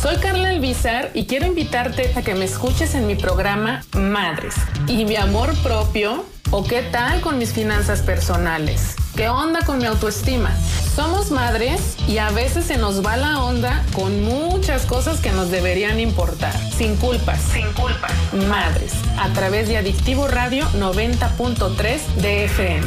Soy Carla Elvizar y quiero invitarte a que me escuches en mi programa Madres y mi amor propio o qué tal con mis finanzas personales. ¿Qué onda con mi autoestima? Somos madres y a veces se nos va la onda con muchas cosas que nos deberían importar. Sin culpas. Sin culpas. Madres. A través de Adictivo Radio 90.3 de FM.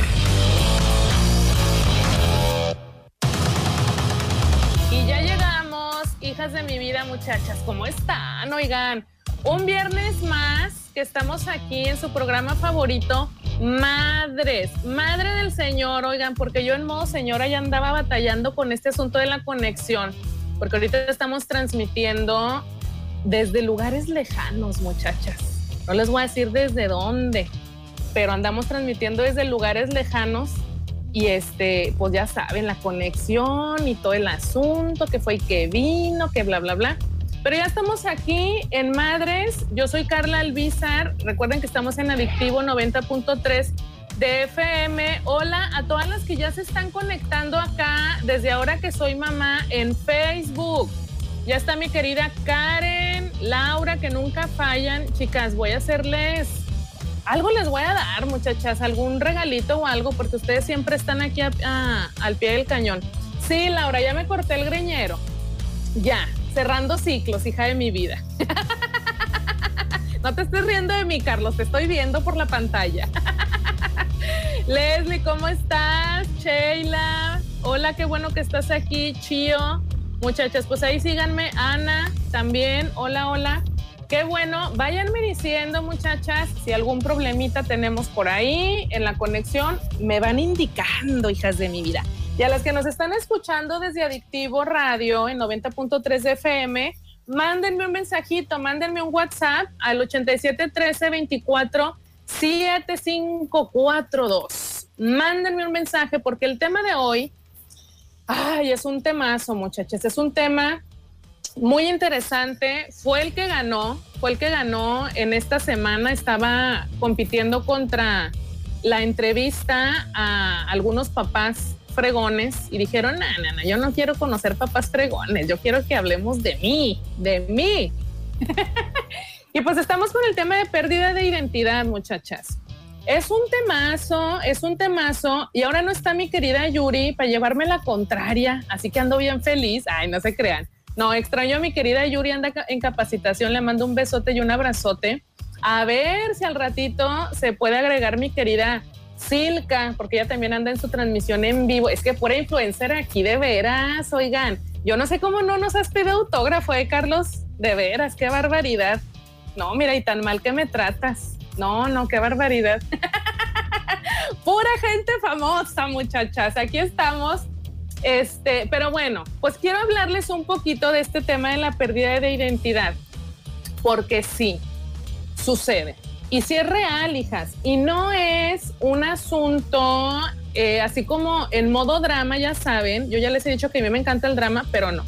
Hijas de mi vida, muchachas. ¿Cómo están? Oigan, un viernes más que estamos aquí en su programa favorito, Madres, Madre del Señor, oigan, porque yo en modo señora ya andaba batallando con este asunto de la conexión, porque ahorita estamos transmitiendo desde lugares lejanos, muchachas. No les voy a decir desde dónde, pero andamos transmitiendo desde lugares lejanos y este, pues ya saben, la conexión y todo el asunto, que fue y que vino, que bla, bla, bla. Pero ya estamos aquí en Madres. Yo soy Carla Albizar. Recuerden que estamos en Adictivo 90.3 de FM. Hola a todas las que ya se están conectando acá desde ahora que soy mamá en Facebook. Ya está mi querida Karen, Laura, que nunca fallan. Chicas, voy a hacerles algo les voy a dar, muchachas, algún regalito o algo, porque ustedes siempre están aquí al pie del cañón. Sí, Laura, ya me corté el greñero. Ya, cerrando ciclos, hija de mi vida. No te estés riendo de mí, Carlos, te estoy viendo por la pantalla. Leslie, ¿cómo estás? Sheila, hola, qué bueno que estás aquí, Chío. Muchachas, pues ahí síganme. Ana, también, hola, hola. Qué bueno, váyanme diciendo, muchachas, si algún problemita tenemos por ahí en la conexión, me van indicando, hijas de mi vida. Y a las que nos están escuchando desde Adictivo Radio en 90.3 FM, mándenme un mensajito, mándenme un WhatsApp al 8713 24 7542. Mándenme un mensaje porque el tema de hoy, ay, es un temazo, muchachas, es un tema muy interesante. Fue el que ganó, fue el que ganó en esta semana, estaba compitiendo contra la entrevista a algunos papás fregones y dijeron, no, yo no quiero conocer papás fregones, yo quiero que hablemos de mí, de mí. y pues estamos con el tema de pérdida de identidad, muchachas. Es un temazo, es un temazo. Y ahora no está mi querida Yuri para llevarme la contraria, así que ando bien feliz. Ay, no se crean. No, extraño a mi querida Yuri, anda en capacitación, le mando un besote y un abrazote. A ver si al ratito se puede agregar mi querida Silka, porque ella también anda en su transmisión en vivo. Es que pura influencer aquí, de veras, oigan. Yo no sé cómo no nos has pedido autógrafo, ¿eh, Carlos? De veras, qué barbaridad. No, mira, y tan mal que me tratas. No, no, qué barbaridad. Pura gente famosa, muchachas. Aquí estamos. Este, pero bueno, pues quiero hablarles un poquito de este tema de la pérdida de identidad, porque sí, sucede. Y si es real, hijas, y no es un asunto eh, así como en modo drama, ya saben, yo ya les he dicho que a mí me encanta el drama, pero no.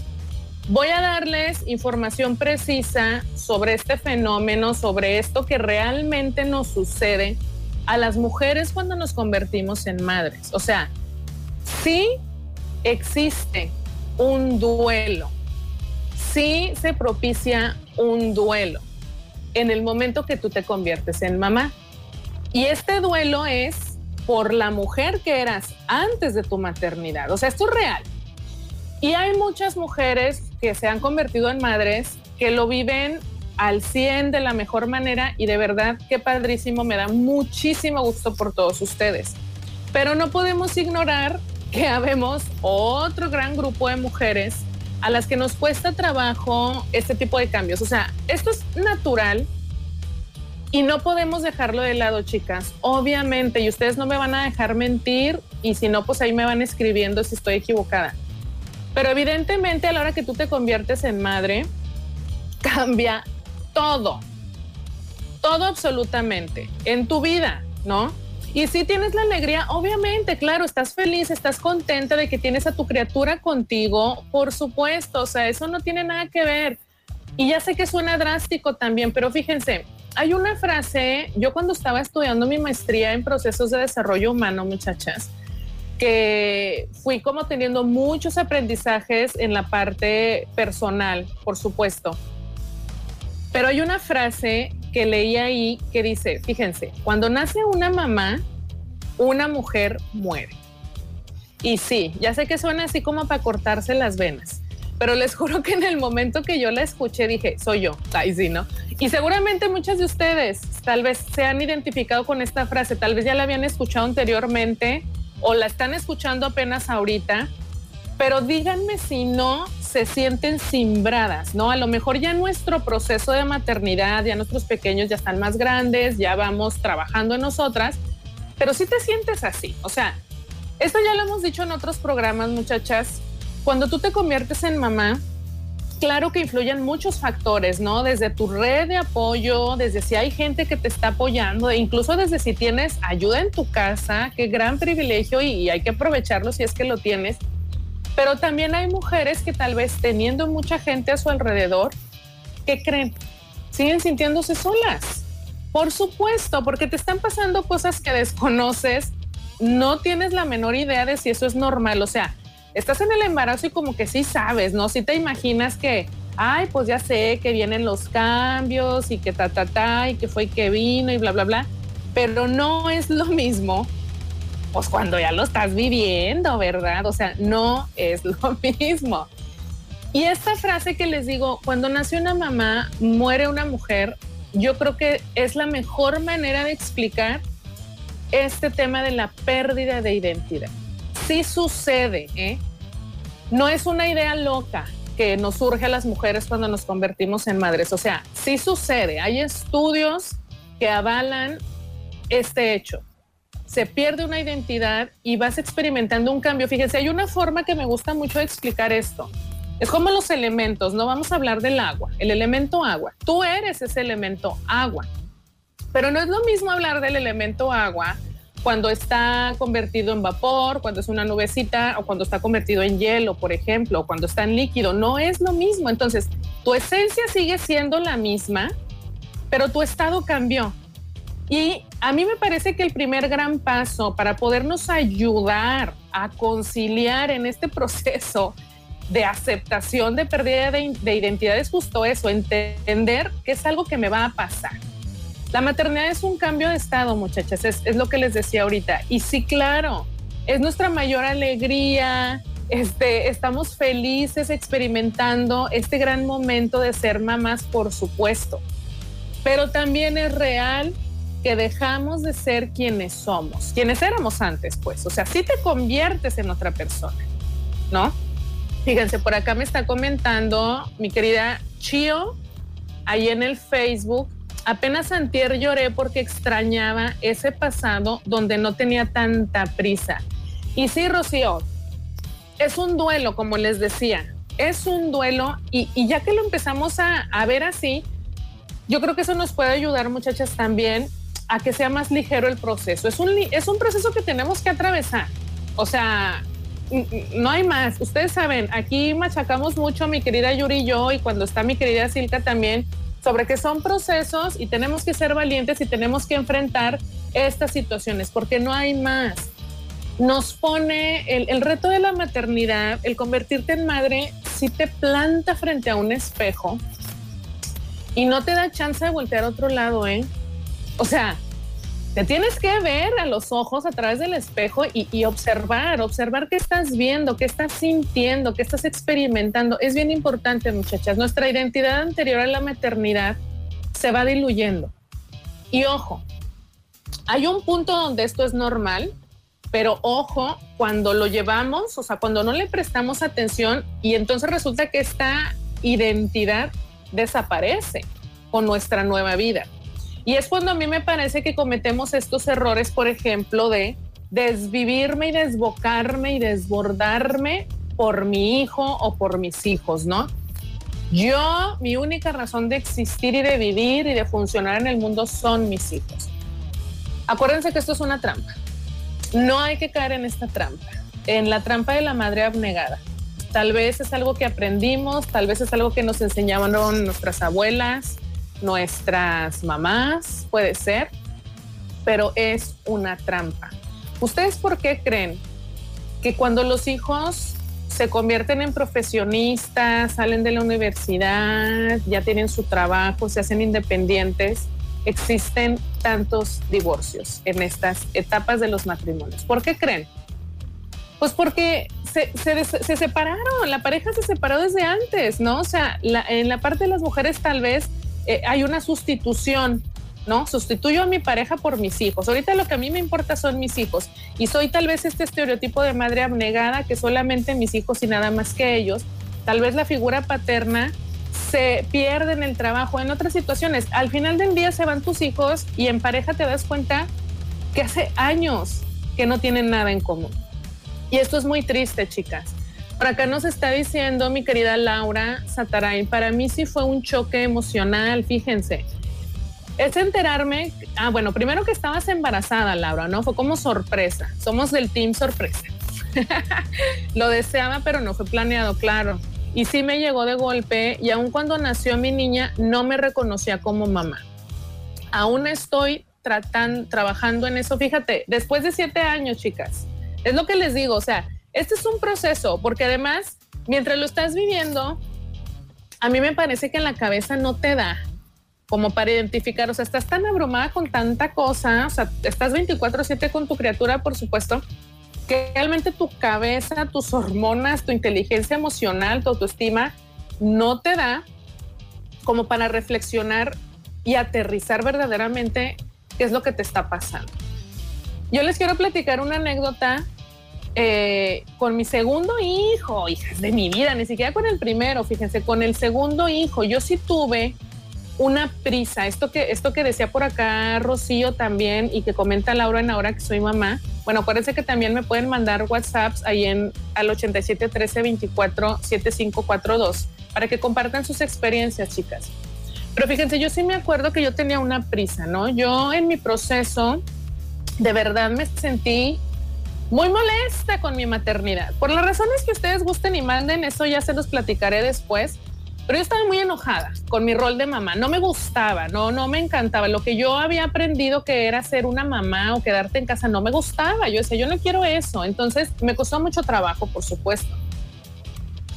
Voy a darles información precisa sobre este fenómeno, sobre esto que realmente nos sucede a las mujeres cuando nos convertimos en madres. O sea, sí existe un duelo, sí se propicia un duelo en el momento que tú te conviertes en mamá. Y este duelo es por la mujer que eras antes de tu maternidad. O sea, esto es real. Y hay muchas mujeres que se han convertido en madres que lo viven al 100 de la mejor manera y de verdad qué padrísimo, me da muchísimo gusto por todos ustedes. Pero no podemos ignorar que habemos otro gran grupo de mujeres a las que nos cuesta trabajo este tipo de cambios. O sea, esto es natural y no podemos dejarlo de lado, chicas. Obviamente, y ustedes no me van a dejar mentir y si no, pues ahí me van escribiendo si estoy equivocada. Pero evidentemente a la hora que tú te conviertes en madre, cambia todo. Todo absolutamente en tu vida, ¿no? Y si tienes la alegría, obviamente, claro, estás feliz, estás contenta de que tienes a tu criatura contigo, por supuesto, o sea, eso no tiene nada que ver. Y ya sé que suena drástico también, pero fíjense, hay una frase, yo cuando estaba estudiando mi maestría en procesos de desarrollo humano, muchachas, que fui como teniendo muchos aprendizajes en la parte personal, por supuesto. Pero hay una frase que leí ahí que dice, fíjense, cuando nace una mamá, una mujer muere. Y sí, ya sé que suena así como para cortarse las venas, pero les juro que en el momento que yo la escuché dije, soy yo. Ay, sí, ¿no? Y seguramente muchas de ustedes tal vez se han identificado con esta frase, tal vez ya la habían escuchado anteriormente o la están escuchando apenas ahorita, pero díganme si no se sienten simbradas, ¿no? A lo mejor ya nuestro proceso de maternidad, ya nuestros pequeños ya están más grandes, ya vamos trabajando en nosotras, pero si te sientes así, o sea, esto ya lo hemos dicho en otros programas, muchachas, cuando tú te conviertes en mamá, claro que influyen muchos factores, ¿no? Desde tu red de apoyo, desde si hay gente que te está apoyando, e incluso desde si tienes ayuda en tu casa, qué gran privilegio y, hay que aprovecharlo si es que lo tienes. Pero también hay mujeres que tal vez teniendo mucha gente a su alrededor, ¿qué creen? Siguen sintiéndose solas. Por supuesto, porque te están pasando cosas que desconoces, no tienes la menor idea de si eso es normal. O sea, estás en el embarazo y como que sí sabes, ¿no? Si te imaginas que, ay, pues ya sé que vienen los cambios y que ta, ta, ta, y que fue que vino y bla, bla, bla. Pero no es lo mismo, pues cuando ya lo estás viviendo, ¿verdad? O sea, no es lo mismo. Y esta frase que les digo, cuando nace una mamá, muere una mujer, yo creo que es la mejor manera de explicar este tema de la pérdida de identidad sí sucede, ¿eh? No es una idea loca que nos surge a las mujeres cuando nos convertimos en madres. O sea, sí sucede. Hay estudios que avalan este hecho. Se pierde una identidad y vas experimentando un cambio. Fíjense, hay una forma que me gusta mucho explicar esto. Es como los elementos, no vamos a hablar del agua, el elemento agua. Tú eres ese elemento agua. Pero no es lo mismo hablar del elemento agua cuando está convertido en vapor, cuando es una nubecita o cuando está convertido en hielo, por ejemplo, o cuando está en líquido, no es lo mismo. Entonces, tu esencia sigue siendo la misma, pero tu estado cambió. Y a mí me parece que el primer gran paso para podernos ayudar a conciliar en este proceso de aceptación de pérdida de, de identidad es justo eso, entender que es algo que me va a pasar la maternidad es un cambio de estado, muchachas, es, lo que les decía ahorita. Y sí, claro, es nuestra mayor alegría, este, estamos felices experimentando este gran momento de ser mamás, por supuesto. Pero también es real que dejamos de ser quienes somos, quienes éramos antes, pues. O sea, si te conviertes en otra persona, ¿no? Fíjense, por acá me está comentando mi querida Chio, ahí en el Facebook, apenas antier lloré porque extrañaba ese pasado donde no tenía tanta prisa. Y sí, Rocío, es un duelo, como les decía, es un duelo y, ya que lo empezamos a, ver así, yo creo que eso nos puede ayudar, muchachas, también a que sea más ligero el proceso. Es un, es un proceso que tenemos que atravesar. O sea, no hay más. Ustedes saben, aquí machacamos mucho mi querida Yuri y yo, y cuando está mi querida Silka también, sobre que son procesos y tenemos que ser valientes y tenemos que enfrentar estas situaciones, porque no hay más. Nos pone el, reto de la maternidad, el convertirte en madre, si te planta frente a un espejo y no te da chance de voltear a otro lado, ¿eh? O sea, te tienes que ver a los ojos a través del espejo y, observar, observar qué estás viendo, qué estás sintiendo, qué estás experimentando. Es bien importante, muchachas. Nuestra identidad anterior a la maternidad se va diluyendo. Y ojo, hay un punto donde esto es normal, pero ojo, cuando lo llevamos, o sea, cuando no le prestamos atención y entonces resulta que esta identidad desaparece con nuestra nueva vida. Y es cuando a mí me parece que cometemos estos errores, por ejemplo, de desvivirme y desbocarme y desbordarme por mi hijo o por mis hijos, ¿no? Yo, mi única razón de existir y de vivir y de funcionar en el mundo son mis hijos. Acuérdense que esto es una trampa. No hay que caer en esta trampa, en la trampa de la madre abnegada. Tal vez es algo que aprendimos, tal vez es algo que nos enseñaron nuestras abuelas, nuestras mamás, puede ser, pero es una trampa. ¿Ustedes por qué creen que cuando los hijos se convierten en profesionistas, salen de la universidad, ya tienen su trabajo, se hacen independientes, existen tantos divorcios en estas etapas de los matrimonios. ¿Por qué creen? Pues porque se, separaron, la pareja se separó desde antes, ¿no? O sea, en la parte de las mujeres tal vez eh, hay una sustitución ¿no? Sustituyo a mi pareja por mis hijos. Ahorita lo que a mí me importa son mis hijos. Y soy tal vez este estereotipo de madre abnegada que solamente mis hijos y nada más que ellos. Tal vez la figura paterna se pierde en el trabajo, en otras situaciones. Al final del día se van tus hijos y en pareja te das cuenta que hace años que no tienen nada en común. Y esto es muy triste, chicas. Por acá nos está diciendo mi querida Laura Sataray, para mí sí fue un choque emocional, fíjense es enterarme, ah, bueno, primero que estabas embarazada, Laura, ¿no? Fue como sorpresa. Somos del team sorpresa. Lo deseaba, pero no fue planeado, claro. Y sí me llegó de golpe y aun cuando nació mi niña, no me reconocía como mamá. Aún estoy tratando, trabajando en eso. Fíjate, después de siete años, chicas, es lo que les digo, o sea, este es un proceso, porque además, mientras lo estás viviendo, a mí me parece que en la cabeza no te da como para identificar, o sea, estás tan abrumada con tanta cosa, o sea, estás 24/7 con tu criatura, por supuesto, que realmente tu cabeza, tus hormonas, tu inteligencia emocional, tu autoestima, no te da como para reflexionar y aterrizar verdaderamente qué es lo que te está pasando. Yo les quiero platicar una anécdota eh, con mi segundo hijo, hijas de mi vida, ni siquiera con el primero, fíjense, con el segundo hijo, yo sí tuve una prisa. Esto que, esto que decía por acá Rocío también y que comenta Laura en ahora que soy mamá. Bueno, acuérdense que también me pueden mandar WhatsApps ahí en al 87 13 24 7542 para que compartan sus experiencias, chicas. Pero fíjense, yo sí me acuerdo que yo tenía una prisa, ¿no? Yo en mi proceso de verdad me sentí muy molesta con mi maternidad. Por las razones que ustedes gusten y manden, eso ya se los platicaré después pero yo estaba muy enojada con mi rol de mamá. No me gustaba, no, no me encantaba. Lo que yo había aprendido que era ser una mamá o quedarte en casa no me gustaba. Yo decía, yo no quiero eso. Entonces me costó mucho trabajo, por supuesto.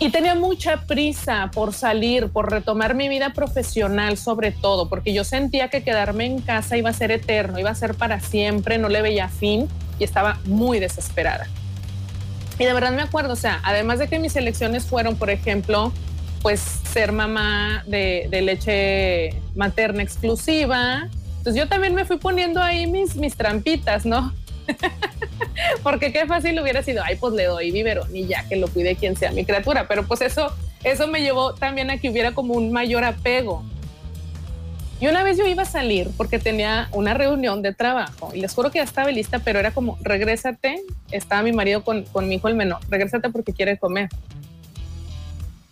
Y tenía mucha prisa por salir, por retomar mi vida profesional sobre todo, porque yo sentía que quedarme en casa iba a ser eterno, iba a ser para siempre, no le veía fin y estaba muy desesperada. Y de verdad me acuerdo, o sea, además de que mis elecciones fueron, por ejemplo, pues ser mamá de, leche materna exclusiva. Entonces yo también me fui poniendo ahí mis, mis trampitas, ¿no? Porque qué fácil hubiera sido, ay, pues le doy biberón y ya que lo cuide quien sea mi criatura. Pero pues eso, eso me llevó también a que hubiera como un mayor apego. Y una vez yo iba a salir porque tenía una reunión de trabajo y les juro que ya estaba lista, pero era como, regrésate, estaba mi marido con, con mi hijo el menor, regrésate porque quiere comer.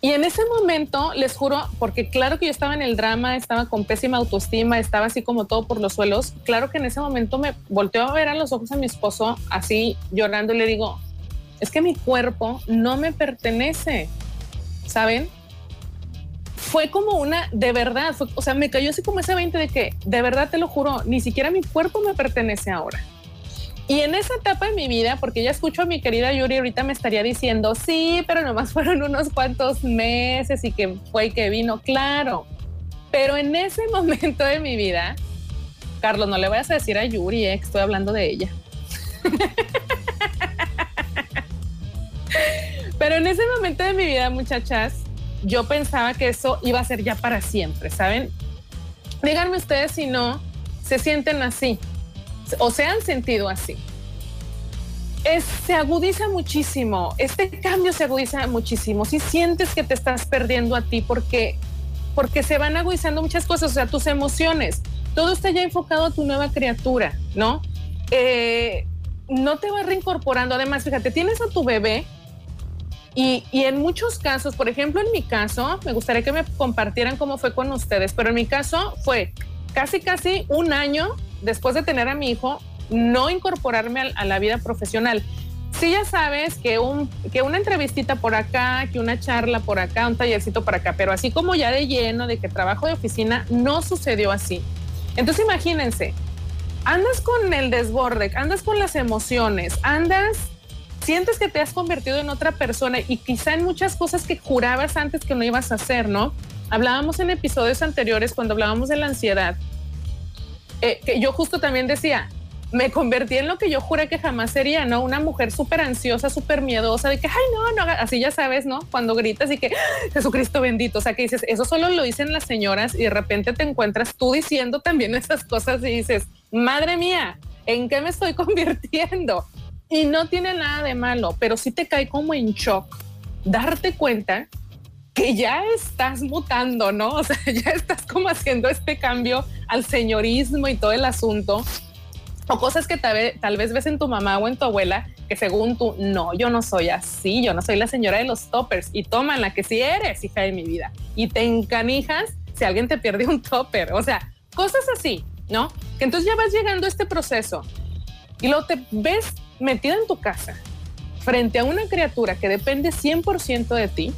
Y en ese momento, les juro, porque claro que yo estaba en el drama, estaba con pésima autoestima, estaba así como todo por los suelos, claro que en ese momento me volteó a ver a los ojos a mi esposo, así llorando, y le digo, es que mi cuerpo no me pertenece, ¿saben? Fue como una, de verdad, o sea, me cayó así como ese 20 de que, de verdad te lo juro, ni siquiera mi cuerpo me pertenece ahora. Y en esa etapa de mi vida, porque ya escucho a mi querida Yuri, ahorita me estaría diciendo, sí, pero nomás fueron unos cuantos meses y que fue y que vino, claro. Pero en ese momento de mi vida, Carlos, no le voy a decir a Yuri eh, que estoy hablando de ella. pero en ese momento de mi vida, muchachas, yo pensaba que eso iba a ser ya para siempre, ¿saben? Díganme ustedes si no se sienten así o se han sentido así. se agudiza muchísimo, este cambio se agudiza muchísimo. Si sientes que te estás perdiendo a ti porque, porque se van agudizando muchas cosas, o sea, tus emociones, todo está ya enfocado a tu nueva criatura, ¿no? Eh, no te vas reincorporando. Además, fíjate, tienes a tu bebé y, y, en muchos casos, por ejemplo, en mi caso, me gustaría que me compartieran cómo fue con ustedes, pero en mi caso fue casi, casi un año después de tener a mi hijo, no incorporarme a, la vida profesional. Sí, ya sabes que, un, que una entrevistita por acá, que una charla por acá, un tallercito por acá, pero así como ya de lleno de que trabajo de oficina, no sucedió así. Entonces imagínense, andas con el desborde, andas con las emociones, andas sientes que te has convertido en otra persona y quizá en muchas cosas que jurabas antes que no ibas a hacer, ¿no? Hablábamos en episodios anteriores cuando hablábamos de la ansiedad, eh, que yo justo también decía, me convertí en lo que yo juré que jamás sería, ¿no? Una mujer súper ansiosa, súper miedosa, de que, ay, no, no, así ya sabes, ¿no? Cuando gritas y que, ah, Jesucristo bendito, o sea, que dices, eso solo lo dicen las señoras y de repente te encuentras tú diciendo también esas cosas y dices, madre mía, ¿en qué me estoy convirtiendo? Y no tiene nada de malo, pero sí te cae como en shock darte cuenta que ya estás mutando, ¿no? O sea, ya estás como haciendo este cambio al señorismo y todo el asunto o cosas que tal vez, ves en tu mamá o en tu abuela que según tú, no, yo no soy así, yo no soy la señora de los toppers y toman la que sí eres hija de mi vida y te encanijas si alguien te pierde un topper, o sea, cosas así, ¿no? Que entonces ya vas llegando a este proceso y luego te ves metida en tu casa frente a una criatura que depende 100% de ti,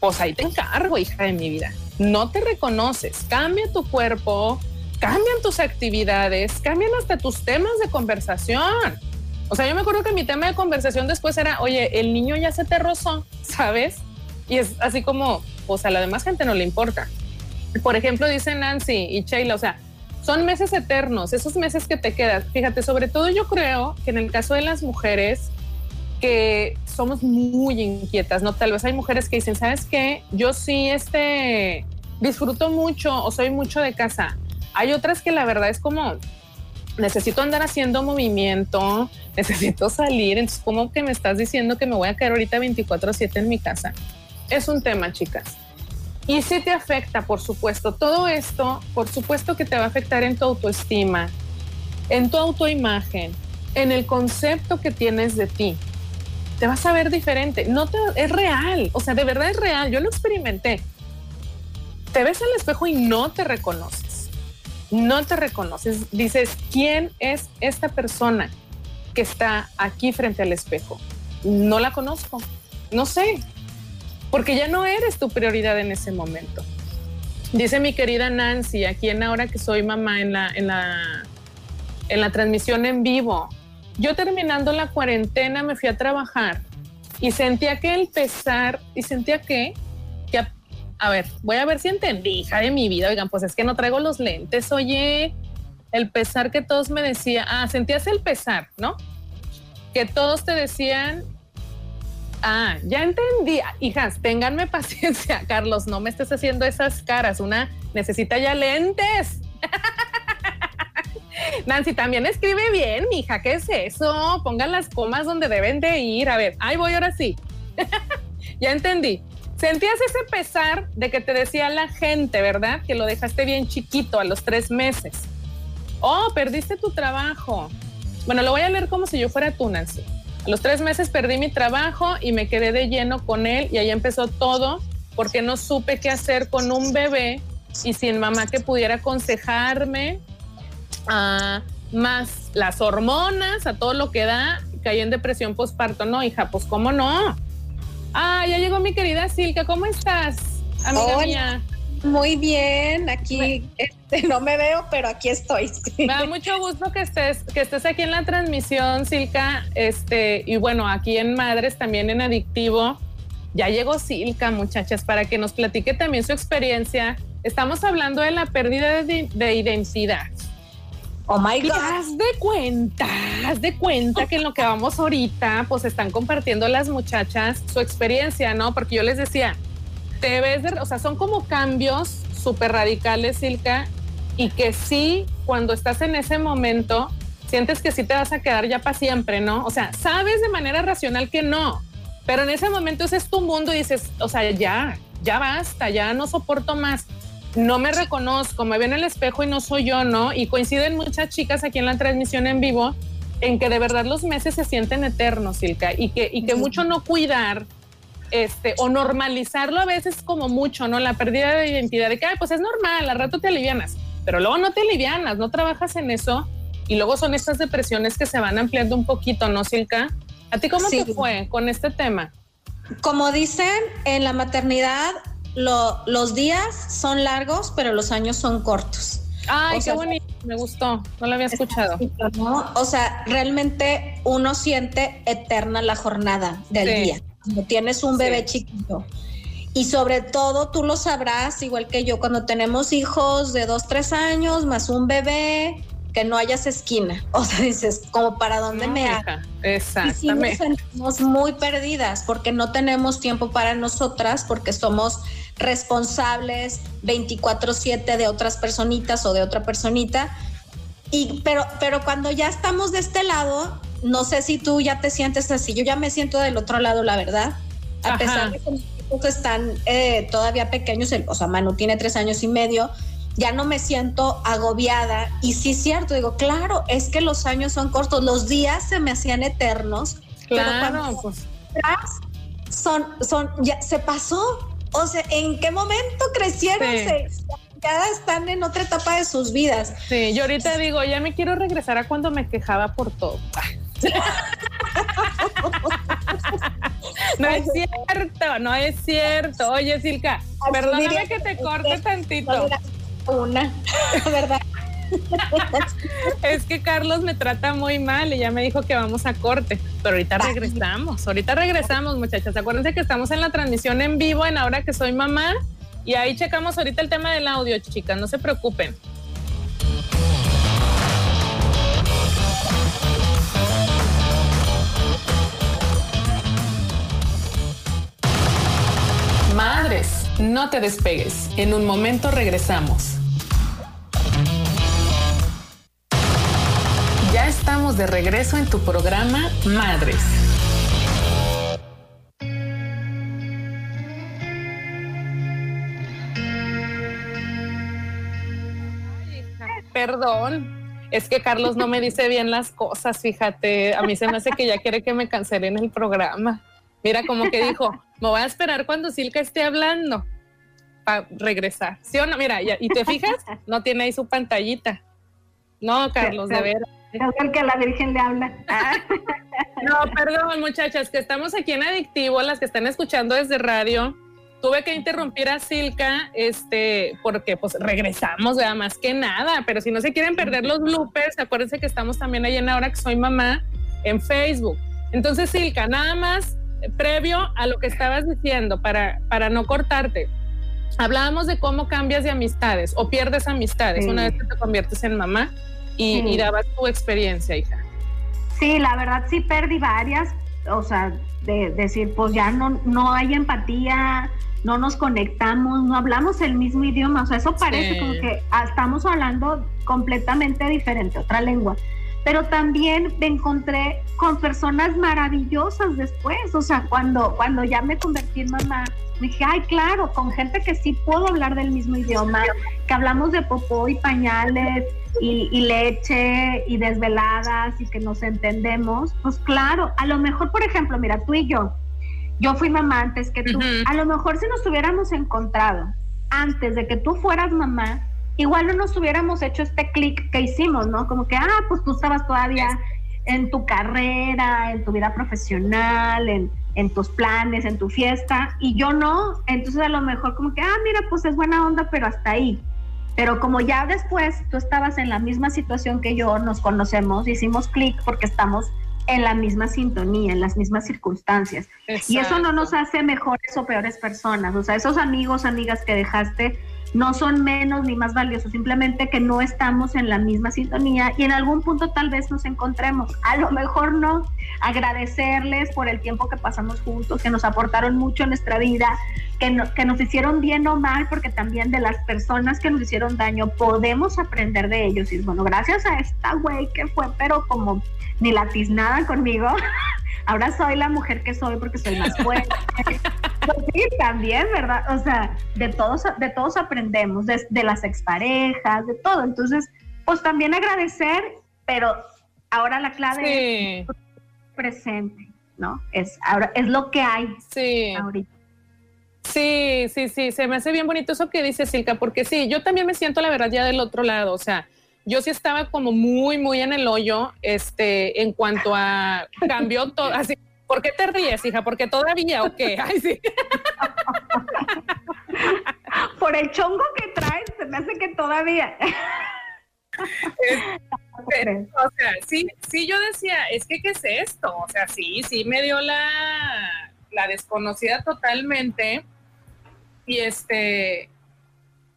pues ahí te encargo, hija de mi vida. No te reconoces, cambia tu cuerpo, cambian tus actividades, cambian hasta tus temas de conversación. O sea, yo me acuerdo que mi tema de conversación después era, oye, el niño ya se te rozó, ¿sabes? Y es así como, pues a la demás gente no le importa. Por ejemplo, dice Nancy y Sheila, o sea, son meses eternos, esos meses que te quedas. Fíjate, sobre todo yo creo que en el caso de las mujeres, que somos muy inquietas, ¿no? Tal vez hay mujeres que dicen, ¿sabes qué? Yo sí, este, disfruto mucho o soy mucho de casa hay otras que la verdad es como, necesito andar haciendo movimiento, necesito salir, entonces ¿cómo que me estás diciendo que me voy a quedar ahorita 24/7 en mi casa? Es un tema, chicas. Y si te afecta, por supuesto, todo esto, por supuesto que te va a afectar en tu autoestima, en tu autoimagen, en el concepto que tienes de ti. Te vas a ver diferente. No te, es real. O sea, de verdad es real. Yo lo experimenté. Te ves al espejo y no te reconoces no te reconoces, dices, ¿quién es esta persona que está aquí frente al espejo? No la conozco, no sé, porque ya no eres tu prioridad en ese momento. Dice mi querida Nancy, aquí en ahora que soy mamá en la, en la, en la transmisión en vivo, yo terminando la cuarentena me fui a trabajar y sentía que el pesar, y sentía que a ver, voy a ver si entendí, hija de mi vida. Oigan, pues es que no traigo los lentes, oye. El pesar que todos me decían, ah, sentías el pesar, ¿no? Que todos te decían, ah, ya entendí. Hijas, ténganme paciencia, Carlos, no me estés haciendo esas caras. Una necesita ya lentes. Nancy, también escribe bien, mija, ¿qué es eso? Pongan las comas donde deben de ir. A ver, ahí voy ahora sí. ya entendí. Sentías ese pesar de que te decía la gente, ¿verdad? Que lo dejaste bien chiquito a los tres meses. Oh, perdiste tu trabajo. Bueno, lo voy a leer como si yo fuera tú, Nancy. A los tres meses perdí mi trabajo y me quedé de lleno con él y ahí empezó todo porque no supe qué hacer con un bebé y sin mamá que pudiera aconsejarme, a más las hormonas, a todo lo que da, caí en depresión postparto. No, hija, pues cómo no Ah, ya llegó mi querida Silka. ¿Cómo estás, amiga mía? Muy bien, aquí no me veo, pero aquí estoy. Me da mucho gusto que estés, que estés aquí en la transmisión, Silka. Este, y bueno, aquí en Madres, también en Adictivo. Ya llegó Silka, muchachas, para que nos platique también su experiencia. Estamos hablando de la pérdida de identidad. Oh my God. Haz de cuenta, haz de cuenta que en lo que vamos ahorita, pues están compartiendo las muchachas su experiencia, ¿no? Porque yo les decía, te ves, de, o sea, son como cambios súper radicales, Silka, y que sí, cuando estás en ese momento, sientes que sí te vas a quedar ya para siempre, ¿no? O sea, sabes de manera racional que no, pero en ese momento ese es tu mundo y dices, o sea, ya, ya basta, ya no soporto más no me reconozco, me veo en el espejo y no soy yo, ¿no? Y coinciden muchas chicas aquí en la transmisión en vivo en que de verdad los meses se sienten eternos, Silka, y que, y que mucho no cuidar este, o normalizarlo a veces como mucho, ¿no? La pérdida de identidad, de que, pues es normal, al rato te alivianas, pero luego no te alivianas, no trabajas en eso, y luego son estas depresiones que se van ampliando un poquito, ¿no, Silka? ¿A ti cómo te fue con este tema? Como dicen, en la maternidad los días son largos, pero los años son cortos. Ay, qué bonito, me gustó, no lo había escuchado. O sea, realmente uno siente eterna la jornada del día. Cuando tienes un bebé chiquito. Y sobre todo tú lo sabrás, igual que yo, cuando tenemos hijos de dos, tres años, más un bebé, que no hayas esquina. O sea, dices, como para dónde me haga. Exactamente. Y sí nos sentimos muy perdidas porque no tenemos tiempo para nosotras, porque somos responsables 24/7 de otras personitas o de otra personita. Y, pero, pero cuando ya estamos de este lado, no sé si tú ya te sientes así, yo ya me siento del otro lado, la verdad. A pesar de que mis hijos están eh, todavía pequeños, o sea, Manu tiene tres años y medio, ya no me siento agobiada. Y sí, es cierto, digo, claro, es que los años son cortos, los días se me hacían eternos. Claro, pues. Son, son, ya se pasó. O sea, ¿en qué momento crecieron? ya están en otra etapa de sus vidas. Sí, yo ahorita digo, ya me quiero regresar a cuando me quejaba por todo. no es cierto, no es cierto. Oye, Silka, perdóname que te corte tantito una, ¿verdad? es que Carlos me trata muy mal y ya me dijo que vamos a corte, pero ahorita regresamos, ahorita regresamos muchachas. Acuérdense que estamos en la transmisión en vivo en Ahora que soy mamá y ahí checamos ahorita el tema del audio, chicas, no se preocupen. No te despegues. En un momento regresamos. Ya estamos de regreso en tu programa Madres. Perdón, es que Carlos no me dice bien las cosas, fíjate, a mí se me hace que ya quiere que me cancelen el programa. Mira, como que dijo, me voy a esperar cuando Silka esté hablando para regresar. ¿Sí o no? Mira, y te fijas, no tiene ahí su pantallita. No, Carlos, de veras. Es el que la Virgen le habla. no, perdón, muchachas, que estamos aquí en Adictivo, las que están escuchando desde radio. Tuve que interrumpir a Silka, este, porque pues regresamos, vea, más que nada. Pero si no se quieren perder los bloopers, acuérdense que estamos también ahí en Ahora que soy mamá en Facebook. Entonces, Silka, nada más previo a lo que estabas diciendo, para, para no cortarte, hablábamos de cómo cambias de amistades o pierdes amistades una vez que te conviertes en mamá y, dabas tu experiencia, hija. Sí, la verdad sí perdí varias, o sea, de, decir, pues ya no, no hay empatía, no nos conectamos, no hablamos el mismo idioma, o sea, eso parece como que estamos hablando completamente diferente, otra lengua pero también me encontré con personas maravillosas después, o sea, cuando, cuando ya me convertí en mamá, dije, ay, claro, con gente que sí puedo hablar del mismo idioma, que hablamos de popó y pañales y, leche y desveladas y que nos entendemos, pues claro, a lo mejor, por ejemplo, mira, tú y yo, yo fui mamá antes que tú, a lo mejor si nos hubiéramos encontrado antes de que tú fueras mamá, igual no nos hubiéramos hecho este clic que hicimos, ¿no? Como que, ah, pues tú estabas todavía en tu carrera, en tu vida profesional, en, en tus planes, en tu fiesta, y yo no, entonces a lo mejor como que, ah, mira, pues es buena onda, pero hasta ahí. Pero como ya después tú estabas en la misma situación que yo, nos conocemos, hicimos clic porque estamos en la misma sintonía, en las mismas circunstancias. Y eso no nos hace mejores o peores personas. O sea, esos amigos, amigas que dejaste, no son menos ni más valiosos, simplemente que no estamos en la misma sintonía y en algún punto tal vez nos encontremos. A lo mejor no. Agradecerles por el tiempo que pasamos juntos, que nos aportaron mucho en nuestra vida, que, que nos hicieron bien o mal, porque también de las personas que nos hicieron daño podemos aprender de ellos. Y bueno, gracias a esta güey que fue, pero como ni la tiznada conmigo. ahora soy la mujer que soy porque soy más fuerte. Pues sí, también, ¿verdad? O sea, de todos, de todos aprendemos, de, las exparejas, de todo. Entonces, pues también agradecer, pero ahora la clave es presente, ¿no? Es, ahora, es lo que hay sí. ahorita. Sí, sí, sí, se me hace bien bonito eso que dice Silka, porque sí, yo también me siento la verdad ya del otro lado, o sea, yo sí estaba como muy, muy en el hoyo, este, en cuanto a cambió todo, así, ¿por qué te ríes, hija? ¿Porque todavía o qué? Ay, sí. Por el chongo que traes, se me hace que todavía. crees? O sea, sí, sí, yo decía, es que, ¿qué es esto? O sea, sí, sí me dio la, la desconocida totalmente. Y este,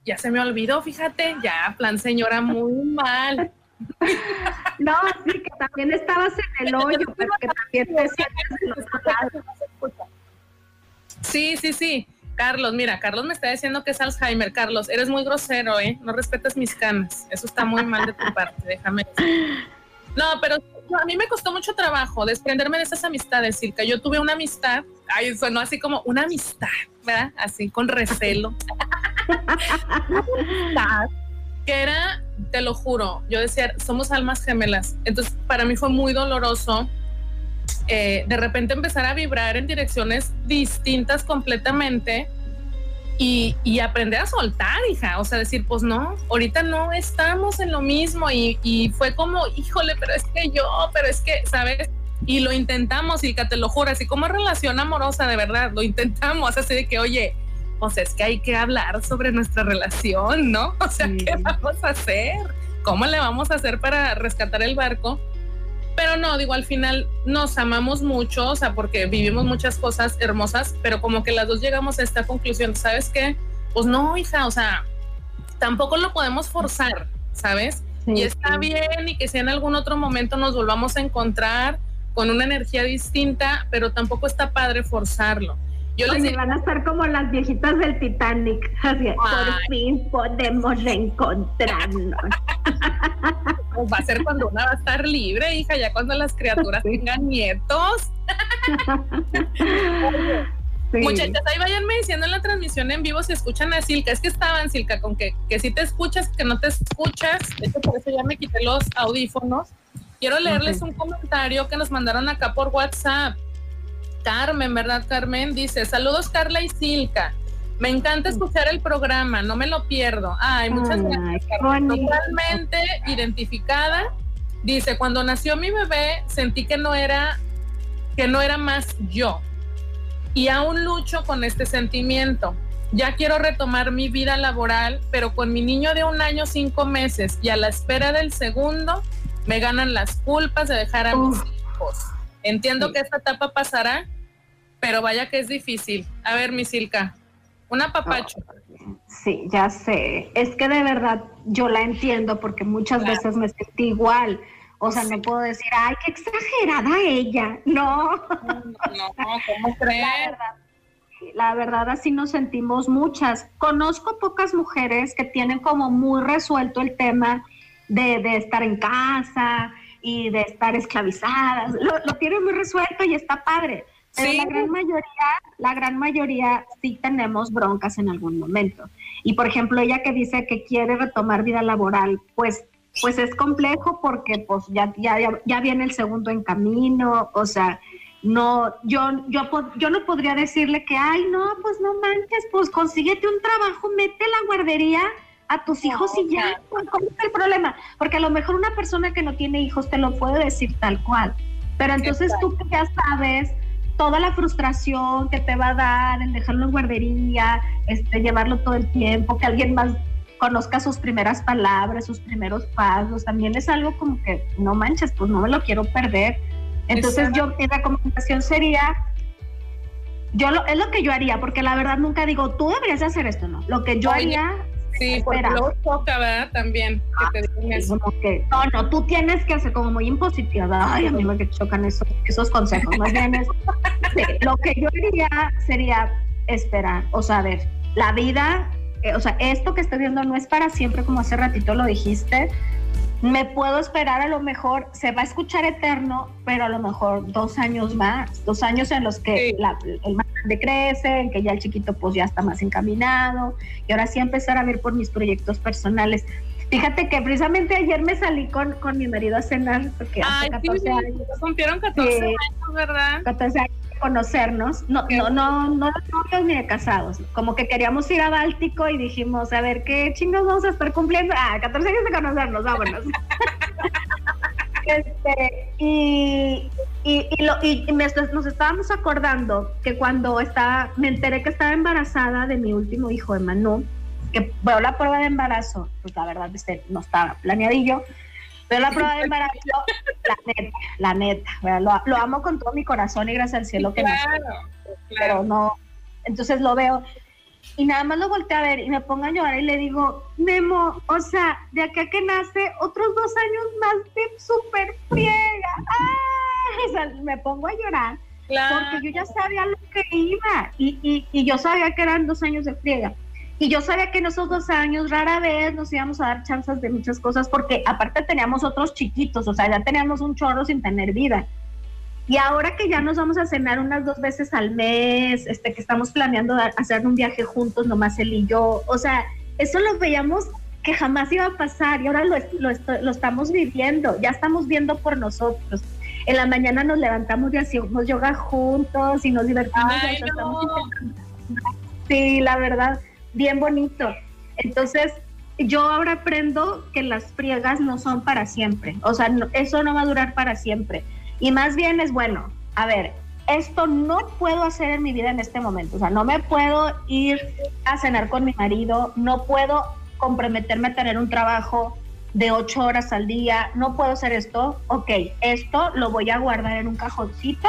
ya se me olvidó, fíjate, ya, plan señora, muy mal. No, sí, que también estabas en el hoyo, pero que también te Sí, sí, sí. Carlos, mira, Carlos me está diciendo que es Alzheimer. Carlos, eres muy grosero, ¿eh? No respetas mis canas. Eso está muy mal de tu parte, déjame. No, pero a mí me costó mucho trabajo desprenderme de esas amistades, Silka. Yo tuve una amistad, ay, sonó así como una amistad, ¿verdad? Así, con recelo. que era, te lo juro, yo decía, somos almas gemelas. Entonces, para mí fue muy doloroso eh, de repente empezar a vibrar en direcciones distintas completamente y, aprender a soltar, hija. O sea, decir, pues no, ahorita no estamos en lo mismo. Y, y, fue como, híjole, pero es que yo, pero es que, ¿sabes? Y lo intentamos, y que te lo juro, así como relación amorosa, de verdad, lo intentamos, así de que, oye, pues es que hay que hablar sobre nuestra relación, ¿no? O sea, ¿qué vamos a hacer? ¿Cómo le vamos a hacer para rescatar el barco? Pero no, digo, al final nos amamos mucho, o sea, porque vivimos muchas cosas hermosas, pero como que las dos llegamos a esta conclusión, ¿sabes qué? Pues no, hija, o sea, tampoco lo podemos forzar, ¿sabes? y está bien y que si en algún otro momento nos volvamos a encontrar con una energía distinta, pero tampoco está padre forzarlo. Yo les van a estar como las viejitas del Titanic, así, por fin podemos reencontrarnos. Pues va a ser cuando una va a estar libre, hija, ya cuando las criaturas tengan nietos. Muchachas, ahí vayanme diciendo en la transmisión en vivo si escuchan a Silka. Es que estaban, Silka, con que, que si te escuchas, que no te escuchas. De hecho, por eso ya me quité los audífonos. Quiero leerles un comentario que nos mandaron acá por WhatsApp. Carmen, ¿verdad, Carmen? Dice, saludos Carla y Silka. Me encanta escuchar el programa, no me lo pierdo. Ay, muchas gracias. Totalmente identificada. Dice, cuando nació mi bebé sentí que no era que no era más yo. Y aún lucho con este sentimiento. Ya quiero retomar mi vida laboral, pero con mi niño de un año cinco meses y a la espera del segundo, me ganan las culpas de dejar a mis hijos. Entiendo que esta etapa pasará, pero vaya que es difícil. A ver, mi Silka, una papacho. Sí, ya sé. Es que de verdad yo la entiendo porque muchas veces me sentí igual. O sea, no puedo decir, ay, qué exagerada ella. No. No, ¿cómo crees? La verdad, la verdad, así nos sentimos muchas. Conozco pocas mujeres que tienen como muy resuelto el tema de, de estar en casa y de estar esclavizadas. Lo, lo tienen muy resuelto y está padre pero la gran mayoría, la gran mayoría sí tenemos broncas en algún momento. Y por ejemplo, ella que dice que quiere retomar vida laboral, pues pues es complejo porque pues ya, ya, ya viene el segundo en camino, o sea, no, yo, yo, yo no podría decirle que, ay, no, pues no manches, pues consíguete un trabajo, mete la guardería a tus hijos y ya, ¿cuál es el problema? Porque a lo mejor una persona que no tiene hijos te lo puede decir tal cual, pero entonces tú que ya sabes toda la frustración que te va a dar el dejarlo en guardería, este, llevarlo todo el tiempo, que alguien más conozca sus primeras palabras, sus primeros pasos, también es algo como que no manches, pues no me lo quiero perder. Entonces yo, mi recomendación sería, yo lo, es lo que yo haría, porque la verdad nunca digo, tú deberías hacer esto, ¿no? Lo que yo haría Sí, porque luego toca, ¿verdad? También que te digan eso. no, no, tú tienes que hacer como muy impositiva. Ay, a mí me chocan esos, esos consejos. Más bien es, lo que yo diría sería esperar, o sea, ver, la vida, eh, o sea, esto que estoy viendo no es para siempre, como hace ratito lo dijiste. Me puedo esperar, a lo mejor se va a escuchar eterno, pero a lo mejor dos años más, dos años en los que la, el de crece, que ya el chiquito pues ya está más encaminado y ahora sí empezar a ver por mis proyectos personales. Fíjate que precisamente ayer me salí con, con mi marido a cenar porque hace 14 años. Cumplieron 14 años, ¿verdad? 14 años de conocernos, no, no, no, no, no ni de casados, como que queríamos ir a Báltico y dijimos, a ver, ¿qué chingos vamos a estar cumpliendo? Ah, 14 años de conocernos, vámonos. Este, y, y, lo, y nos estábamos acordando que cuando estaba, me enteré que estaba embarazada de mi último hijo, Emanu, que veo la prueba de embarazo, pues la verdad este, no estaba planeadillo, Pero la prueba de embarazo, la neta, la neta, lo, lo, amo con todo mi corazón y gracias al cielo que claro, Pero no, entonces lo veo y nada más lo volteé a ver y me pongo a llorar y le digo, Memo, o sea, de acá que nace, otros dos años más de súper friega. ¡Ah! O sea, me pongo a llorar. Porque yo ya sabía lo que iba y, y, y, yo sabía que eran dos años de friega. Y yo sabía que en esos dos años rara vez nos íbamos a dar chances de muchas cosas porque aparte teníamos otros chiquitos, o sea, ya teníamos un chorro sin tener vida. Y ahora que ya nos vamos a cenar unas dos veces al mes, este, que estamos planeando hacer un viaje juntos, nomás él y yo, o sea, eso lo veíamos que jamás iba a pasar y ahora lo, lo, estamos viviendo, ya estamos viendo por nosotros. En la mañana nos levantamos y hacemos yoga juntos y nos divertimos. Sí, la verdad, bien bonito. Entonces, yo ahora aprendo que las friegas no son para siempre, o sea, eso no va a durar para siempre y más bien es bueno, a ver, esto no puedo hacer en mi vida en este momento. O sea, no me puedo ir a cenar con mi marido, no puedo comprometerme a tener un trabajo de ocho horas al día, no puedo hacer esto. Ok, esto lo voy a guardar en un cajoncito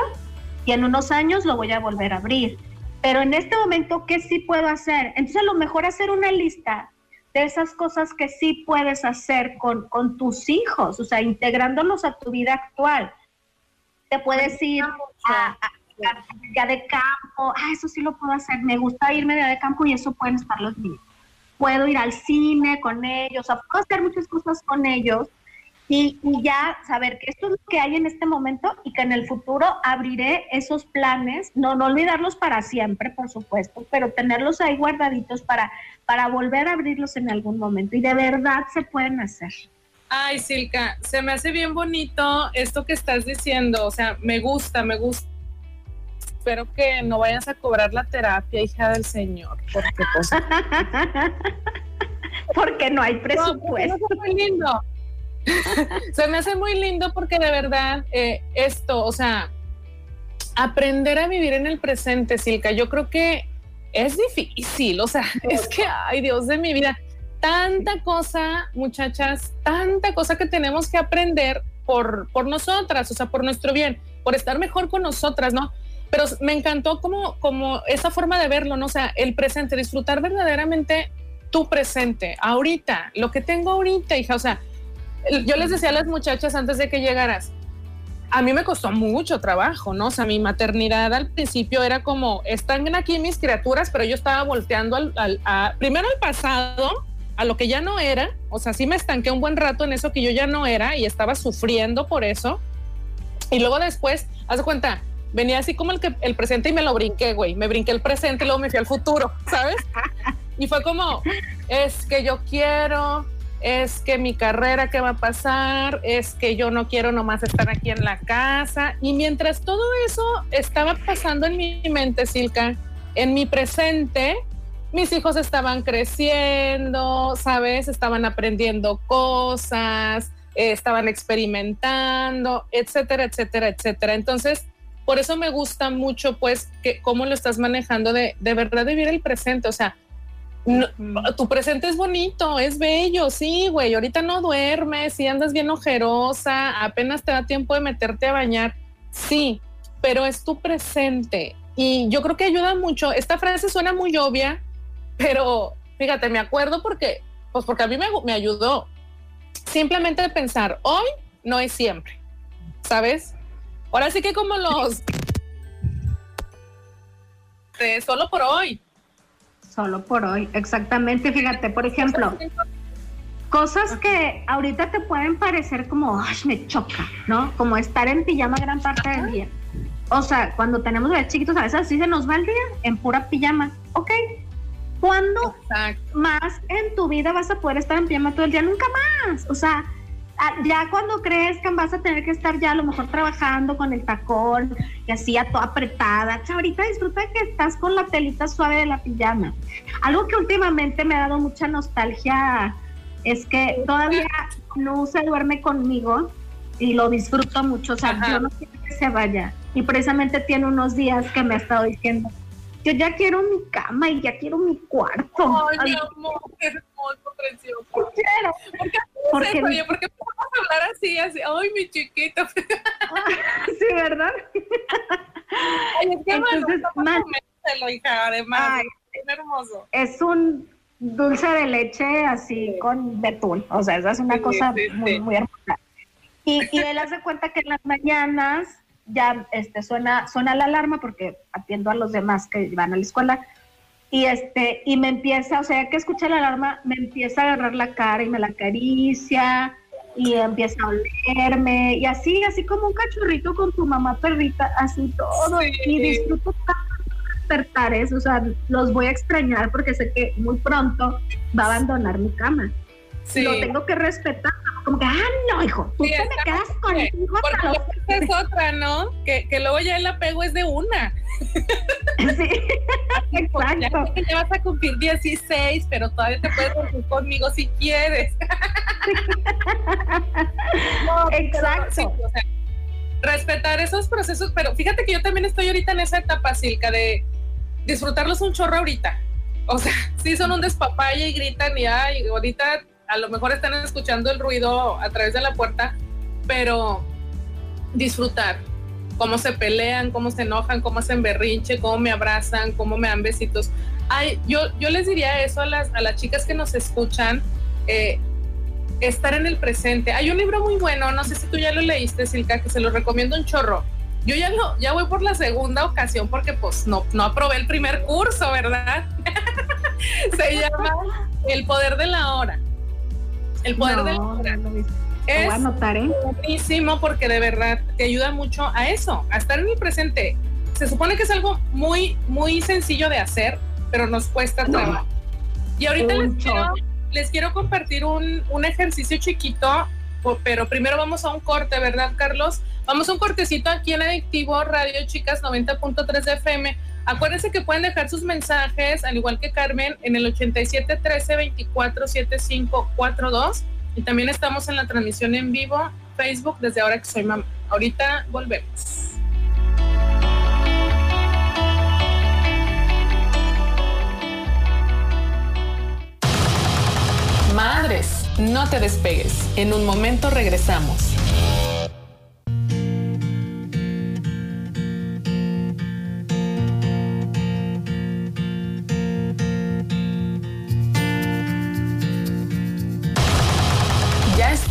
y en unos años lo voy a volver a abrir. Pero en este momento, ¿qué sí puedo hacer? Entonces, a lo mejor hacer una lista de esas cosas que sí puedes hacer con, con tus hijos, o sea, integrándolos a tu vida actual puedes ir a, a, de campo, ah, eso sí lo puedo hacer, me gusta irme de, de campo y eso pueden estar los niños. Puedo ir al cine con ellos, o puedo hacer muchas cosas con ellos y, ya saber que esto es lo que hay en este momento y que en el futuro abriré esos planes, no, no olvidarlos para siempre, por supuesto, pero tenerlos ahí guardaditos para, para volver a abrirlos en algún momento y de verdad se pueden hacer. Ay, Silka, se me hace bien bonito esto que estás diciendo. O sea, me gusta, me gusta. Espero que no vayas a cobrar la terapia, hija del Señor. Porque, pues, porque no hay presupuesto. No, lindo. se me hace muy lindo porque de verdad eh, esto, o sea, aprender a vivir en el presente, Silka, yo creo que es difícil, o sea, es que, ay Dios de mi vida, tanta cosa, muchachas, tanta cosa que tenemos que aprender por, por nosotras, o sea, por nuestro bien, por estar mejor con nosotras, ¿no? Pero me encantó como, como esa forma de verlo, ¿no? O sea, el presente, disfrutar verdaderamente tu presente, ahorita, lo que tengo ahorita, hija, o sea, yo les decía a las muchachas antes de que llegaras, a mí me costó mucho trabajo, ¿no? O sea, mi maternidad al principio era como, están aquí mis criaturas, pero yo estaba volteando al, primero al pasado, a lo que ya no era, o sea, sí me estanqué un buen rato en eso que yo ya no era y estaba sufriendo por eso. Y luego después, haz cuenta, venía así como el, que, el presente y me lo brinqué, güey. Me brinqué el presente y luego me fui al futuro, ¿sabes? Y fue como, es que yo quiero, es que mi carrera, ¿qué va a pasar? Es que yo no quiero nomás estar aquí en la casa. Y mientras todo eso estaba pasando en mi mente, Silka, en mi presente, mis hijos estaban creciendo, ¿sabes? Estaban aprendiendo cosas, estaban experimentando, etcétera, etcétera, etcétera. Entonces, por eso me gusta mucho, pues, que cómo lo estás manejando de, de verdad vivir el presente. O sea, tu presente es bonito, es bello, sí, güey. Ahorita no duermes, y andas bien ojerosa, apenas te da tiempo de meterte a bañar, sí, pero es tu presente. Y yo creo que ayuda mucho. Esta frase suena muy obvia, pero fíjate, me acuerdo porque, pues porque a mí me, me ayudó. Simplemente pensar, hoy no es siempre, ¿sabes? Ahora sí que como los... solo por hoy. Solo por hoy, exactamente. Fíjate, por ejemplo, cosas que ahorita te pueden parecer como, ay, me choca, ¿no? Como estar en pijama gran parte del día. O sea, cuando tenemos bebés chiquitos, a veces así se nos va el día en pura pijama. Ok, ¿Cuándo más en tu vida vas a poder estar en pijama todo el día? Nunca más. O sea, ya cuando crezcan vas a tener que estar ya a lo mejor trabajando con el tacón y así a toda apretada. ahorita disfruta que estás con la telita suave de la pijama. Algo que últimamente me ha dado mucha nostalgia es que todavía no se duerme conmigo y lo disfruto mucho. O sea, yo no quiero que se vaya. Y precisamente tiene unos días que me ha estado diciendo, yo ya quiero mi cama y ya quiero mi cuarto. Ay, mi amor, qué hermoso, precioso. ¿Por qué? ¿Por qué, ¿Por qué? Oye, ¿por qué podemos hablar sí, así, ay, mi chiquito. sí, ¿verdad? Ay, es que Entonces, bueno, lo hija, además, es hermoso. Es un dulce de leche así con betún, o sea, esa es una cosa muy, muy hermosa. Y, y él hace cuenta que en las mañanas ya este, suena, suena la alarma porque atiendo a los demás que van a la escuela y este y me empieza, o sea, que escucha la alarma, me empieza a agarrar la cara y me la acaricia y empieza a olerme y así, así como un cachorrito con tu mamá perrita, así todo y disfruto tanto despertares, o sea, los voy a extrañar porque sé que muy pronto va a abandonar mi cama. Lo tengo que respetar como que, ah, no, hijo, tú te me quedas contigo. Porque es otra, ¿no? Que, que luego ya el apego es de una. Sí, exacto. Ya, ya, vas a cumplir 16, pero todavía te puedes dormir conmigo si quieres. exacto. respetar esos procesos, pero fíjate que yo también estoy ahorita en esa etapa, Silka, de disfrutarlos un chorro ahorita. O sea, sí son un despapalle y gritan y ay, ahorita a lo mejor están escuchando el ruido a través de la puerta, pero disfrutar cómo se pelean, cómo se enojan, cómo hacen berrinche, cómo me abrazan, cómo me dan besitos. Ay, yo, yo les diría eso a las, a las chicas que nos escuchan, eh, estar en el presente. Hay un libro muy bueno, no sé si tú ya lo leíste, Silka, que se lo recomiendo un chorro. Yo ya lo, ya voy por la segunda ocasión porque pues no, no aprobé el primer curso, ¿verdad? se llama El poder de la hora. El poder del es ¿eh? buenísimo porque de verdad te ayuda mucho a eso, a estar en el presente. Se supone que es algo muy, muy sencillo de hacer, pero nos cuesta trabajo. Y ahorita les quiero, compartir un, un ejercicio chiquito, pero primero vamos a un corte, ¿verdad, Carlos? Vamos a un cortecito aquí en Adictivo Radio Chicas 90.3 de FM. Acuérdense que pueden dejar sus mensajes, al igual que Carmen, en el 87 13 24 75 42. Y también estamos en la transmisión en vivo, Facebook, desde ahora que soy mamá. Ahorita volvemos. Madres, no te despegues. En un momento regresamos.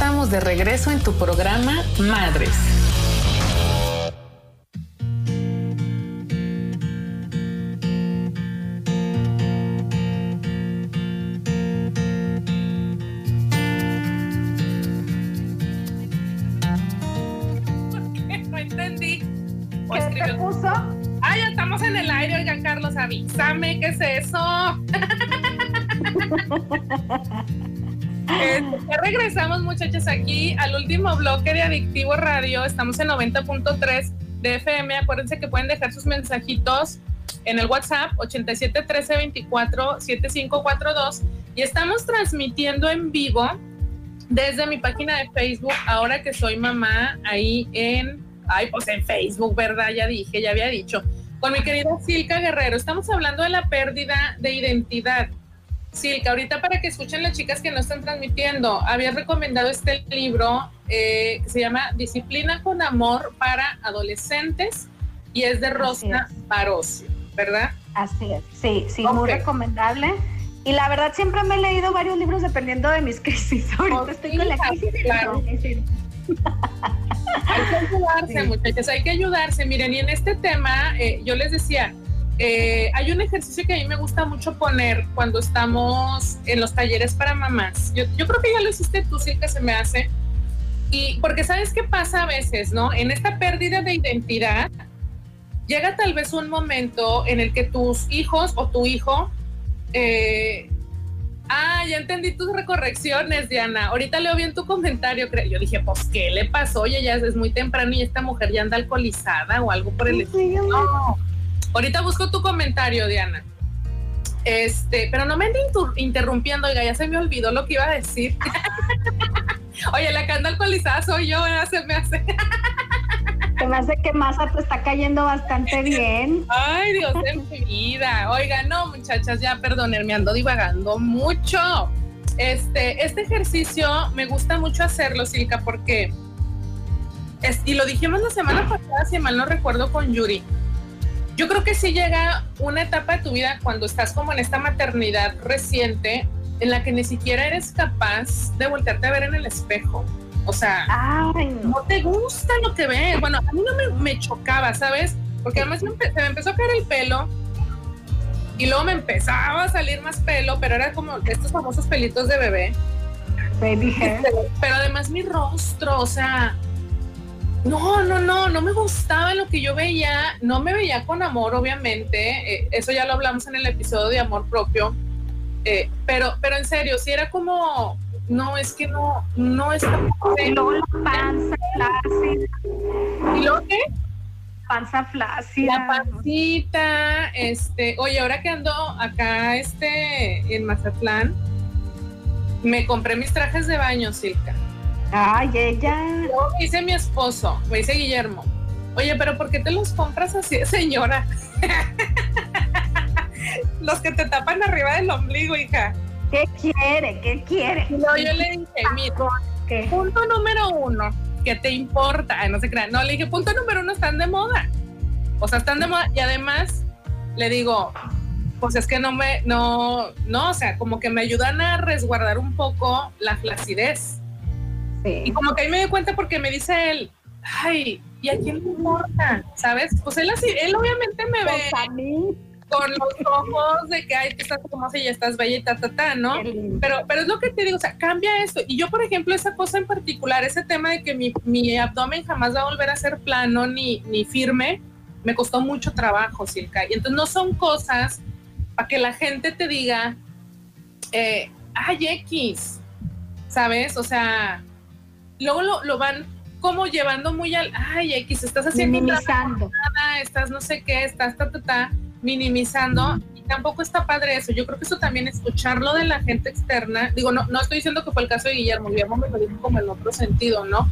De regreso en tu programa Madres. No entendí. ¿Qué te puso? Ay, ya estamos en el aire, oigan, Carlos, avísame, ¿qué es eso? ya regresamos, muchachos, aquí al último bloque de Adictivo Radio. Estamos en 90.3 de FM. Acuérdense que pueden dejar sus mensajitos en el WhatsApp 87 13 24 7542 y estamos transmitiendo en vivo desde mi página de Facebook, ahora que soy mamá, ahí en, ay, pues en Facebook, ¿verdad? Ya dije, ya había dicho, con mi querida Silka Guerrero. Estamos hablando de la pérdida de identidad. Silka, ahorita para que escuchen las chicas que no están transmitiendo, había recomendado este libro eh, que se llama Disciplina con Amor para Adolescentes y es de Rosa Barosio, ¿verdad? Así es, sí, sí, muy recomendable. Y la verdad siempre me he leído varios libros dependiendo de mis crisis. Ahorita estoy con la crisis claro. Hay que ayudarse, muchachos, hay que ayudarse. Miren, y en este tema, eh, yo les decía, eh, hay un ejercicio que a mí me gusta mucho poner cuando estamos en los talleres para mamás. Yo, creo que ya lo hiciste tú, sí que se me hace. Y porque sabes qué pasa a veces, ¿no? En esta pérdida de identidad, llega tal vez un momento en el que tus hijos o tu hijo, eh, ah, ya entendí tus recorrecciones, Diana. Ahorita leo bien tu comentario. Yo dije, pues, ¿qué le pasó? Oye, ya es muy temprano y esta mujer ya anda alcoholizada o algo por el estilo. No Ahorita busco tu comentario, Diana. Este, pero no me interrumpiendo, oiga, ya se me olvidó lo que iba a decir. Oye, la que anda alcoholizada soy yo, ¿verdad? se me hace. se me hace que Masa te está cayendo bastante bien. Ay, Dios de mi vida. Oiga, no, muchachas, ya perdonen, me ando divagando mucho. Este, este ejercicio me gusta mucho hacerlo, Silka, porque y lo dijimos la semana pasada, si mal no recuerdo, con Yuri. Yo creo que sí llega una etapa de tu vida cuando estás como en esta maternidad reciente en la que ni siquiera eres capaz de voltearte a ver en el espejo. O sea, no te gusta lo que ves. Bueno, a mí no me, me chocaba, ¿sabes? Porque además se me empezó a caer el pelo y luego me empezaba a salir más pelo, pero era como estos famosos pelitos de bebé. Baby hair. Pero además mi rostro, o sea, no, no, no, no me gustaba lo que yo veía, no me veía con amor, obviamente, eh, eso ya lo hablamos en el episodio de amor propio, eh, pero, pero en serio, si era como, no, es que no, no es como... Y luego la panza flácida. ¿Y luego qué? Panza flácida. La pancita, este, oye, ahora que ando acá, este, en Mazatlán, me compré mis trajes de baño, Silka. Ay, ella. me dice mi esposo, me dice Guillermo. Oye, pero ¿por qué te los compras así, señora? los que te tapan arriba del ombligo, hija. ¿Qué quiere? ¿Qué quiere? No, yo le dije, mira, punto número uno, ¿qué te importa? no se crean. No, le dije, punto número uno, están de moda. O sea, están de moda. Y además, le digo, pues es que no me, no, no, o sea, como que me ayudan a resguardar un poco la flacidez. Y como que ahí me di cuenta porque me dice él, ay, ¿y a quién le importa? ¿Sabes? Pues él así, él obviamente me ve pues con los ojos de que, ay, que estás si ya estás bella y ta, ta, ta, ¿no? Pero, pero es lo que te digo, o sea, cambia esto. Y yo, por ejemplo, esa cosa en particular, ese tema de que mi, mi abdomen jamás va a volver a ser plano ni, ni firme, me costó mucho trabajo, Silka. Y entonces no son cosas para que la gente te diga, eh, ay, X, ¿sabes? O sea, luego lo, van como llevando muy al, ay, X, estás haciendo minimizando. Nada, estás no sé qué, estás ta, ta, ta, minimizando y tampoco está padre eso. Yo creo que eso también escucharlo de la gente externa, digo, no, no estoy diciendo que fue el caso de Guillermo, Guillermo me lo dijo como en otro sentido, ¿no?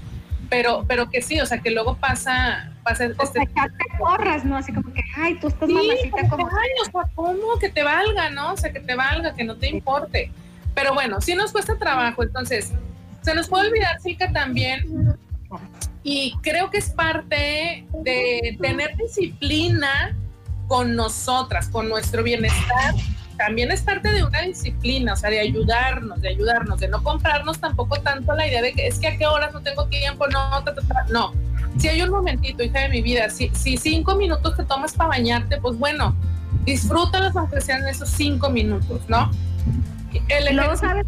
Pero, pero que sí, o sea, que luego pasa, pasa o este sea, te corras, ¿no? Así como que, ay, tú estás mamacita como. Ay, o sea, ¿cómo? Que te valga, ¿no? O sea, que te valga, que no te importe. Pero bueno, sí nos cuesta trabajo, entonces, se nos puede olvidar, Silka, también, y creo que es parte de tener disciplina con nosotras, con nuestro bienestar. También es parte de una disciplina, o sea, de ayudarnos, de ayudarnos, de no comprarnos tampoco tanto la idea de que es que a qué horas no tengo tiempo, no, no. Si hay un momentito, hija de mi vida, si, si cinco minutos te tomas para bañarte, pues bueno, disfrútalos aunque sean esos cinco minutos, ¿no? El sabes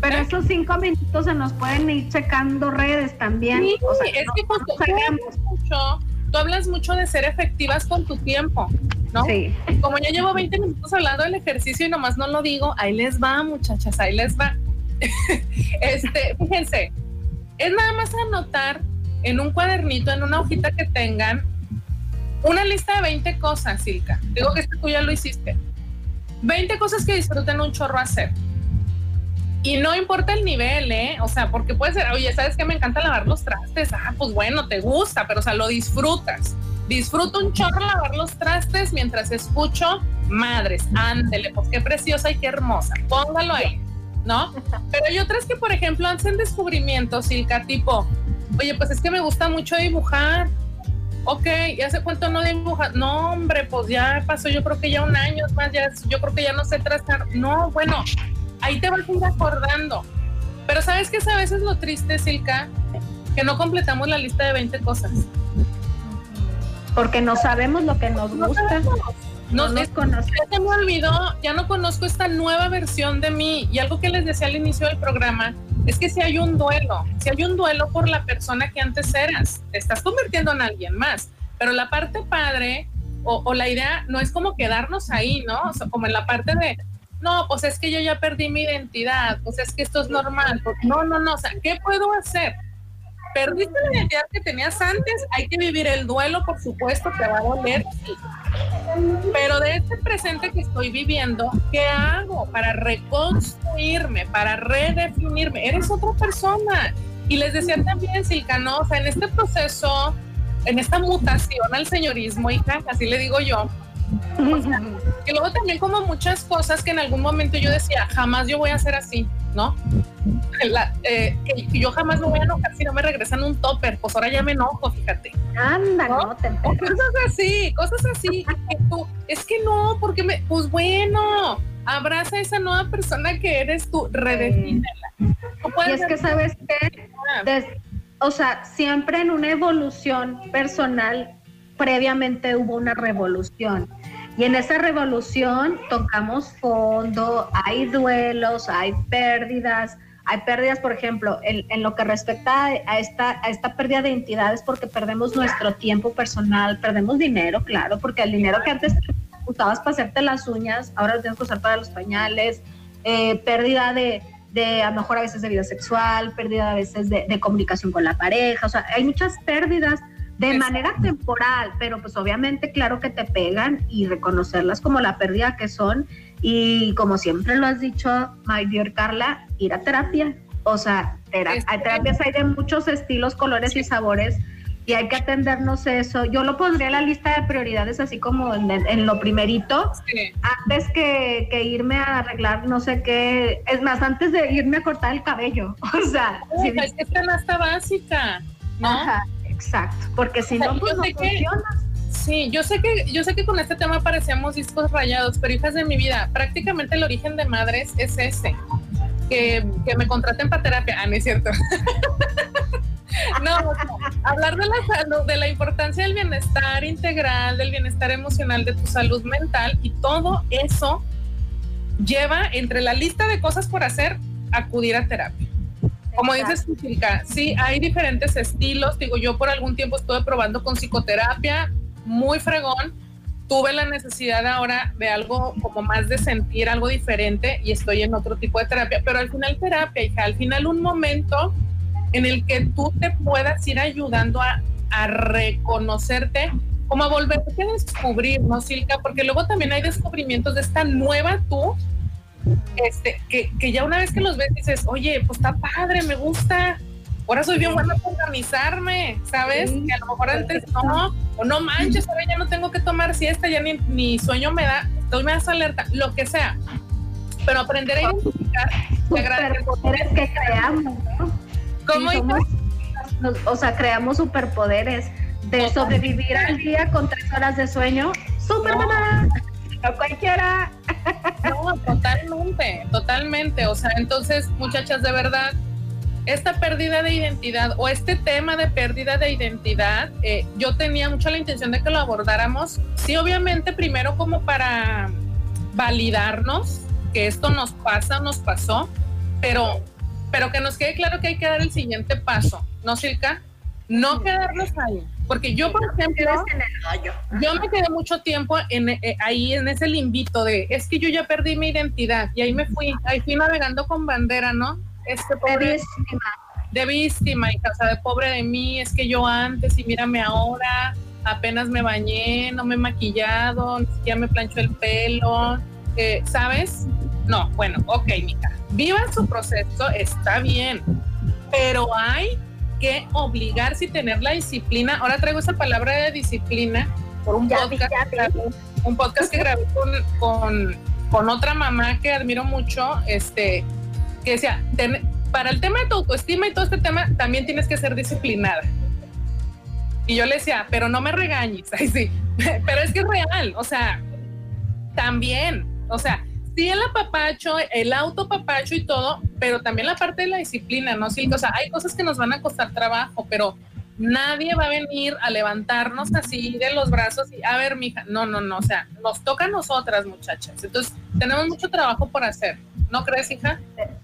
pero esos cinco minutos se nos pueden ir checando redes también. Sí, es que tú, hablas mucho, tú hablas mucho de ser efectivas con tu tiempo, ¿no? Sí. Como yo llevo 20 minutos hablando del ejercicio y nomás no lo digo, ahí les va, muchachas, ahí les va. este, fíjense, es nada más anotar en un cuadernito, en una hojita que tengan, una lista de 20 cosas, Silka. Digo que esto tú ya lo hiciste 20 cosas que disfruten un chorro hacer. Y no importa el nivel, ¿eh? O sea, porque puede ser, oye, ¿sabes qué? Me encanta lavar los trastes. Ah, pues bueno, te gusta, pero o sea, lo disfrutas. Disfruto un chorro lavar los trastes mientras escucho madres. Ándele, pues qué preciosa y qué hermosa. Póngalo ahí, ¿no? Pero hay otras que, por ejemplo, hacen descubrimientos, Silka, tipo, oye, pues es que me gusta mucho dibujar ok, ¿ya hace cuánto no dibujas? No, hombre, pues ya pasó, yo creo que ya un año más, ya, yo creo que ya no sé trazar. No, bueno, ahí te vas a ir acordando. Pero ¿sabes qué es a veces lo triste, Silka? Que no completamos la lista de 20 cosas. Porque no sabemos lo que nos gusta. No, nos conocemos. Ya se me olvidó, ya no conozco esta nueva versión de mí. Y algo que les decía al inicio del programa, es que si hay un duelo, si hay un duelo por la persona que antes eras, te estás convirtiendo en alguien más, pero la parte padre o, la idea no es como quedarnos ahí, ¿no? O sea, como en la parte de, no, pues es que yo ya perdí mi identidad, pues es que esto es normal, pues no, no, no, o sea, ¿qué puedo hacer? Perdiste la identidad que tenías antes, hay que vivir el duelo, por supuesto, te va a doler, sí. Pero de este presente que estoy viviendo, ¿qué hago para reconstruirme, para redefinirme? Eres otra persona. Y les decía también, Silka, ¿no? O sea, en este proceso, en esta mutación al señorismo, hija, así le digo yo, que luego también como muchas cosas que en algún momento yo decía, jamás yo voy a ser así, ¿no? Eh, yo jamás me voy a enojar si no me regresan un topper, pues ahora ya me enojo, fíjate. Anda, no, te Cosas así, cosas así. es que no, porque me, pues bueno, abraza a esa nueva persona que eres tú, redefínela. y es que sabes que, o sea, siempre en una evolución personal, previamente hubo una revolución. Y en esa revolución tocamos fondo, hay duelos, hay pérdidas, hay pérdidas, por ejemplo, en, lo que respecta a esta, a esta pérdida de identidades porque perdemos nuestro tiempo personal, perdemos dinero, claro, porque el dinero que antes usabas para hacerte las uñas, ahora lo tienes que usar para los pañales, eh, pérdida de, de, a lo mejor a veces de vida sexual, pérdida a veces de, de comunicación con la pareja, o sea, hay muchas pérdidas de manera temporal, pero pues obviamente claro que te pegan y reconocerlas como la pérdida que son y como siempre lo has dicho, my dear Carla, ir a terapia. O sea, hay terapias hay de muchos estilos, colores y sabores y hay que atendernos eso. Yo lo pondría en la lista de prioridades así como en, lo primerito, antes que, irme a arreglar no sé qué, es más, antes de irme a cortar el cabello. O sea, si es que es básica, ¿no? Ajá. Exacto, porque si no, pues no funciona. Sí, yo sé que yo sé que con este tema parecíamos discos rayados, pero hijas de mi vida, prácticamente el origen de madres es ese, que, me contraten para terapia. Ah, no es cierto. no, hablar de la salud, de la importancia del bienestar integral, del bienestar emocional, de tu salud mental y todo eso lleva entre la lista de cosas por hacer acudir a terapia. Como dices, sí, hay diferentes estilos. Digo, yo por algún tiempo estuve probando con psicoterapia, muy fregón. Tuve la necesidad ahora de algo como más de sentir algo diferente y estoy en otro tipo de terapia. Pero al final terapia, hija, al final un momento en el que tú te puedas ir ayudando a, a reconocerte, como a volverte a descubrir, ¿no, Silka? Porque luego también hay descubrimientos de esta nueva tú este, que, que, ya una vez que los ves dices, oye, pues está padre, me gusta, ahora soy bien buena para organizarme, ¿sabes? Que a lo mejor antes no, o no manches, ahora ya no tengo que tomar siesta, ya ni, ni sueño me da, estoy más alerta, lo que sea. Pero aprender a identificar superpoderes que creamos, ¿no? ¿Cómo O sea, creamos superpoderes de sobrevivir al día con tres horas de sueño. ¡Superman! No cualquiera. No, totalmente, totalmente. O sea, entonces, muchachas, de verdad, esta pérdida de identidad o este tema de pérdida de identidad, eh, yo tenía mucho la intención de que lo abordáramos. Sí, obviamente, primero como para validarnos que esto nos pasa, nos pasó, pero, pero que nos quede claro que hay que dar el siguiente paso, ¿no, Silka? No quedarnos ahí. Porque yo, por ejemplo, yo me quedé mucho tiempo en, eh, ahí en ese limbito de, es que yo ya perdí mi identidad y ahí me fui, ahí fui navegando con bandera, ¿no? Este pobre, de víctima. De víctima, hija, o de pobre de mí, es que yo antes y mírame ahora, apenas me bañé, no me he maquillado, ni siquiera me plancho el pelo, eh, ¿sabes? No, bueno, ok, mija, viva su proceso, está bien, pero hay que obligarse y tener la disciplina. Ahora traigo esa palabra de disciplina por un podcast, grabé, un podcast que grabé con, con, otra mamá que admiro mucho, este, que decía, para el tema de tu autoestima y todo este tema, también tienes que ser disciplinada. Y yo le decía, pero no me regañes, sí, pero es que es real, o sea, también, o sea, sí el apapacho, el autopapacho y todo, pero también la parte de la disciplina, ¿no? Sí, o sea, hay cosas que nos van a costar trabajo, pero nadie va a venir a levantarnos así de los brazos y, a ver, mija, no, no, no, o sea, nos toca a nosotras, muchachas. Entonces, tenemos mucho trabajo por hacer. ¿No crees, hija?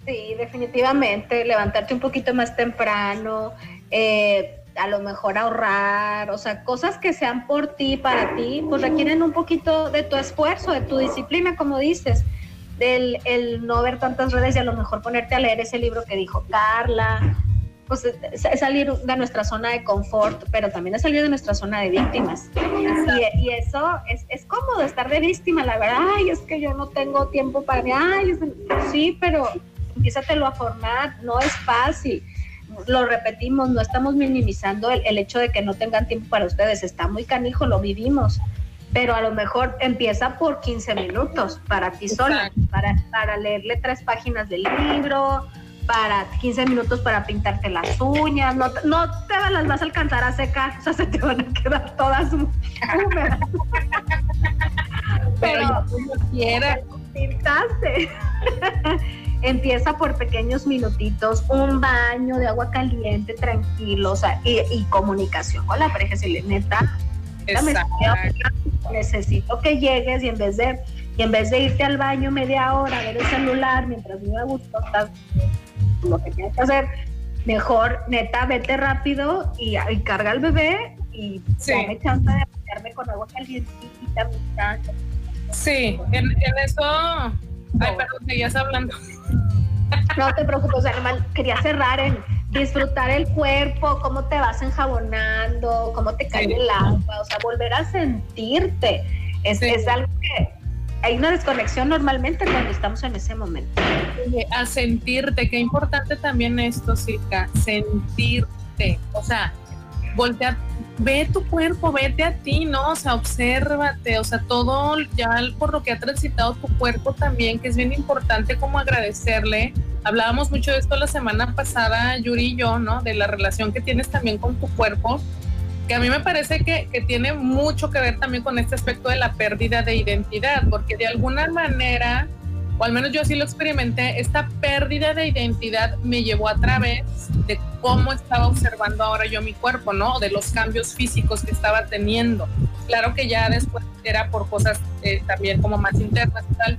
Sí, definitivamente, levantarte un poquito más temprano, eh, a lo mejor ahorrar, o sea, cosas que sean por ti, para ti, pues requieren un poquito de tu esfuerzo, de tu disciplina, como dices el no ver tantas redes y a lo mejor ponerte a leer ese libro que dijo Carla, pues es salir de nuestra zona de confort, pero también es salir de nuestra zona de víctimas. Y, eso es, es, cómodo estar de víctima, la verdad, ay, es que yo no tengo tiempo para mí, ay, sí, pero empiézatelo a formar, no es fácil. Lo repetimos, no estamos minimizando el hecho de que no tengan tiempo para ustedes, está muy canijo, lo vivimos pero a lo mejor empieza por 15 minutos para ti sola, para, para leerle tres páginas del libro, para 15 minutos para pintarte las uñas, no, no te las vas a alcanzar a secar, o sea, se te van a quedar todas húmedas. pero quiera. Pintaste. Empieza por pequeños minutitos, un baño de agua caliente, tranquilo, o sea, y, comunicación con la pareja, si le neta, necesito que llegues y en vez de y en vez de irte al baño media hora a ver el celular mientras me a gusto estás lo que tienes que hacer. Mejor neta vete rápido y, carga al bebé y sí. dame chance de bañarme con agua calientita sí en, en eso ay perdón seguías hablando. No te preocupes, o sea, quería cerrar en disfrutar el cuerpo, cómo te vas enjabonando, cómo te cae el agua, o sea, volver a sentirte. Es, es algo que hay una desconexión normalmente cuando estamos en ese momento. A sentirte, qué importante también esto, Circa, sentirte. O sea, voltea, ve tu cuerpo, vete a ti, ¿no? O sea, obsérvate, o sea, todo ya por lo que ha transitado tu cuerpo también, que es bien importante como agradecerle. Hablábamos mucho de esto la semana pasada, Yuri y yo, ¿no? De la relación que tienes también con tu cuerpo, que a mí me parece que, que tiene mucho que ver también con este aspecto de la pérdida de identidad, porque de alguna manera o al menos yo así lo experimenté, esta pérdida de identidad me llevó a través de cómo estaba observando ahora yo mi cuerpo, ¿no? De los cambios físicos que estaba teniendo. Claro que ya después era por cosas eh, también como más internas y tal.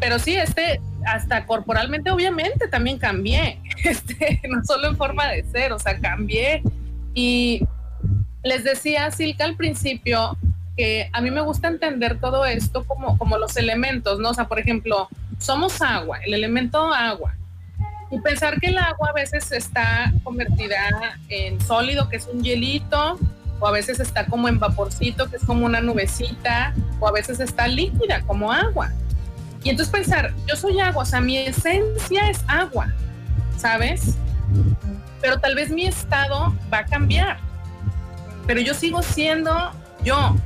Pero sí, este, hasta corporalmente obviamente también cambié, este, no solo en forma de ser, o sea, cambié. Y les decía Silka al principio, que a mí me gusta entender todo esto como, como los elementos, ¿no? O sea, por ejemplo, somos agua, el elemento agua. Y pensar que el agua a veces está convertida en sólido, que es un hielito, o a veces está como en vaporcito, que es como una nubecita, o a veces está líquida, como agua. Y entonces pensar, yo soy agua, o sea, mi esencia es agua, ¿sabes? Pero tal vez mi estado va a cambiar, pero yo sigo siendo yo.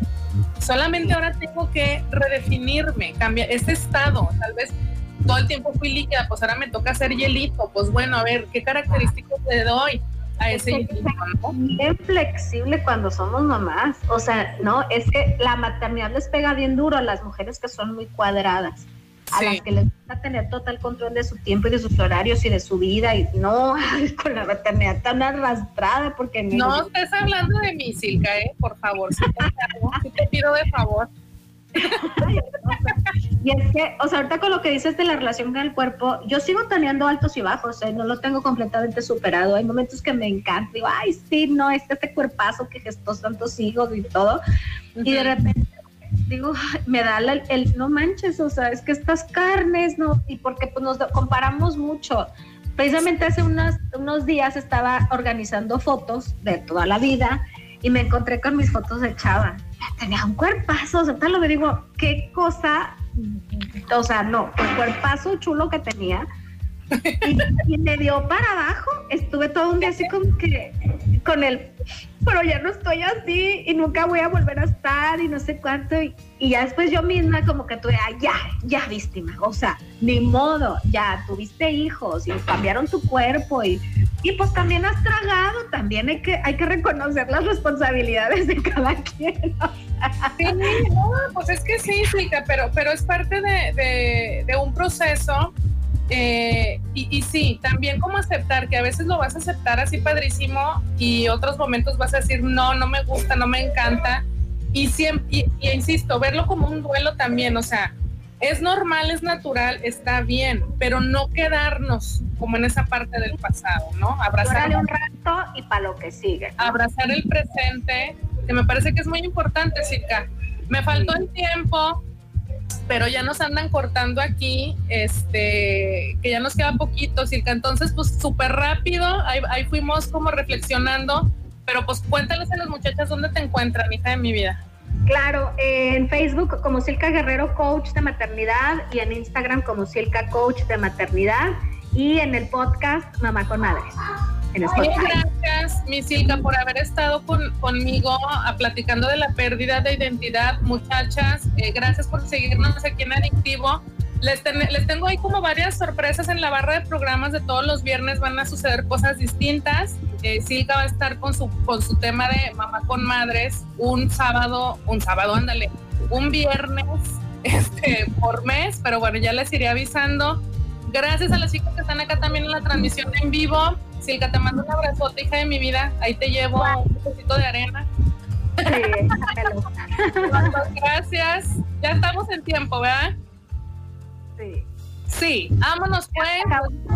Solamente ahora tengo que redefinirme, cambiar este estado. Tal vez todo el tiempo fui líquida, pues ahora me toca hacer hielito. Pues bueno, a ver, ¿qué características le doy? a ese hielito, Bien flexible cuando somos mamás. O sea, no, es que la maternidad les pega bien duro a las mujeres que son muy cuadradas a las que les gusta tener total control de su tiempo y de sus horarios y de su vida y no con la maternidad tan arrastrada porque no estés hablando de mí Silka eh por favor si te, pido de favor y es que, o sea, ahorita con lo que dices de la relación con el cuerpo, yo sigo teniendo altos y bajos, ¿eh? no lo tengo completamente superado. Hay momentos que me encanta, digo, ay, sí, no, este, este cuerpazo que gestó tantos hijos y todo. Y de repente digo, me da el, no manches, o sea, es que estas carnes, ¿no? Y porque pues nos comparamos mucho. Precisamente hace unos, unos días estaba organizando fotos de toda la vida y me encontré con mis fotos de Chava. Tenía un cuerpazo, o sea, lo me digo, qué cosa, o sea, no, el cuerpazo chulo que tenía. Y, me dio para abajo, estuve todo un día así como que con el pero ya no estoy así y nunca voy a volver a estar y no sé cuánto. Y, ya después yo misma como que tuve, ah, ya, ya víctima, o sea, ni modo, ya tuviste hijos y cambiaron tu cuerpo y, y pues también has tragado, también hay que, hay que reconocer las responsabilidades de cada quien. Sí, no, pues es que sí, pero, pero es parte de, de, de un proceso eh, y, sí, también como aceptar que a veces lo vas a aceptar así padrísimo y otros momentos vas a decir, no, no me gusta, no me encanta. Y, siempre, y, insisto, verlo como un duelo también, o sea, es normal, es natural, está bien, pero no quedarnos como en esa parte del pasado, ¿no? Abrazar un rato y para lo que sigue. Abrazar el presente, que me parece que es muy importante, Chica. Me faltó el tiempo, pero ya nos andan cortando aquí, este, que ya nos queda poquito, Circa. Entonces, pues súper rápido, ahí, fuimos como reflexionando, pero pues cuéntales a las muchachas dónde te encuentran, hija de mi vida. Claro, en Facebook como Silka Guerrero Coach de Maternidad y en Instagram como Silka Coach de Maternidad y en el podcast Mamá con Madres. En Spotify. gracias, Misilka, por haber estado conmigo a, platicando de la pérdida de identidad, muchachas. Eh, gracias por seguirnos aquí en Adictivo. Les, les, tengo ahí como varias sorpresas en la barra de programas de todos los viernes. Van a suceder cosas distintas. Eh, Silka va a estar con su, con su tema de mamá con madres un sábado, un sábado, ándale, un viernes este, por mes, pero bueno, ya les iré avisando. Gracias a las chicas que están acá también en la transmisión en vivo. Silka, te mando un abrazote, hija de mi vida. Ahí te llevo un poquito de arena. Sí, gracias. Ya estamos en tiempo, ¿verdad? Sí. Sí, vámonos pues.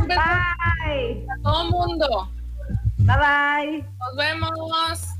Bye. A todo mundo. Bye bye. Nos vemos.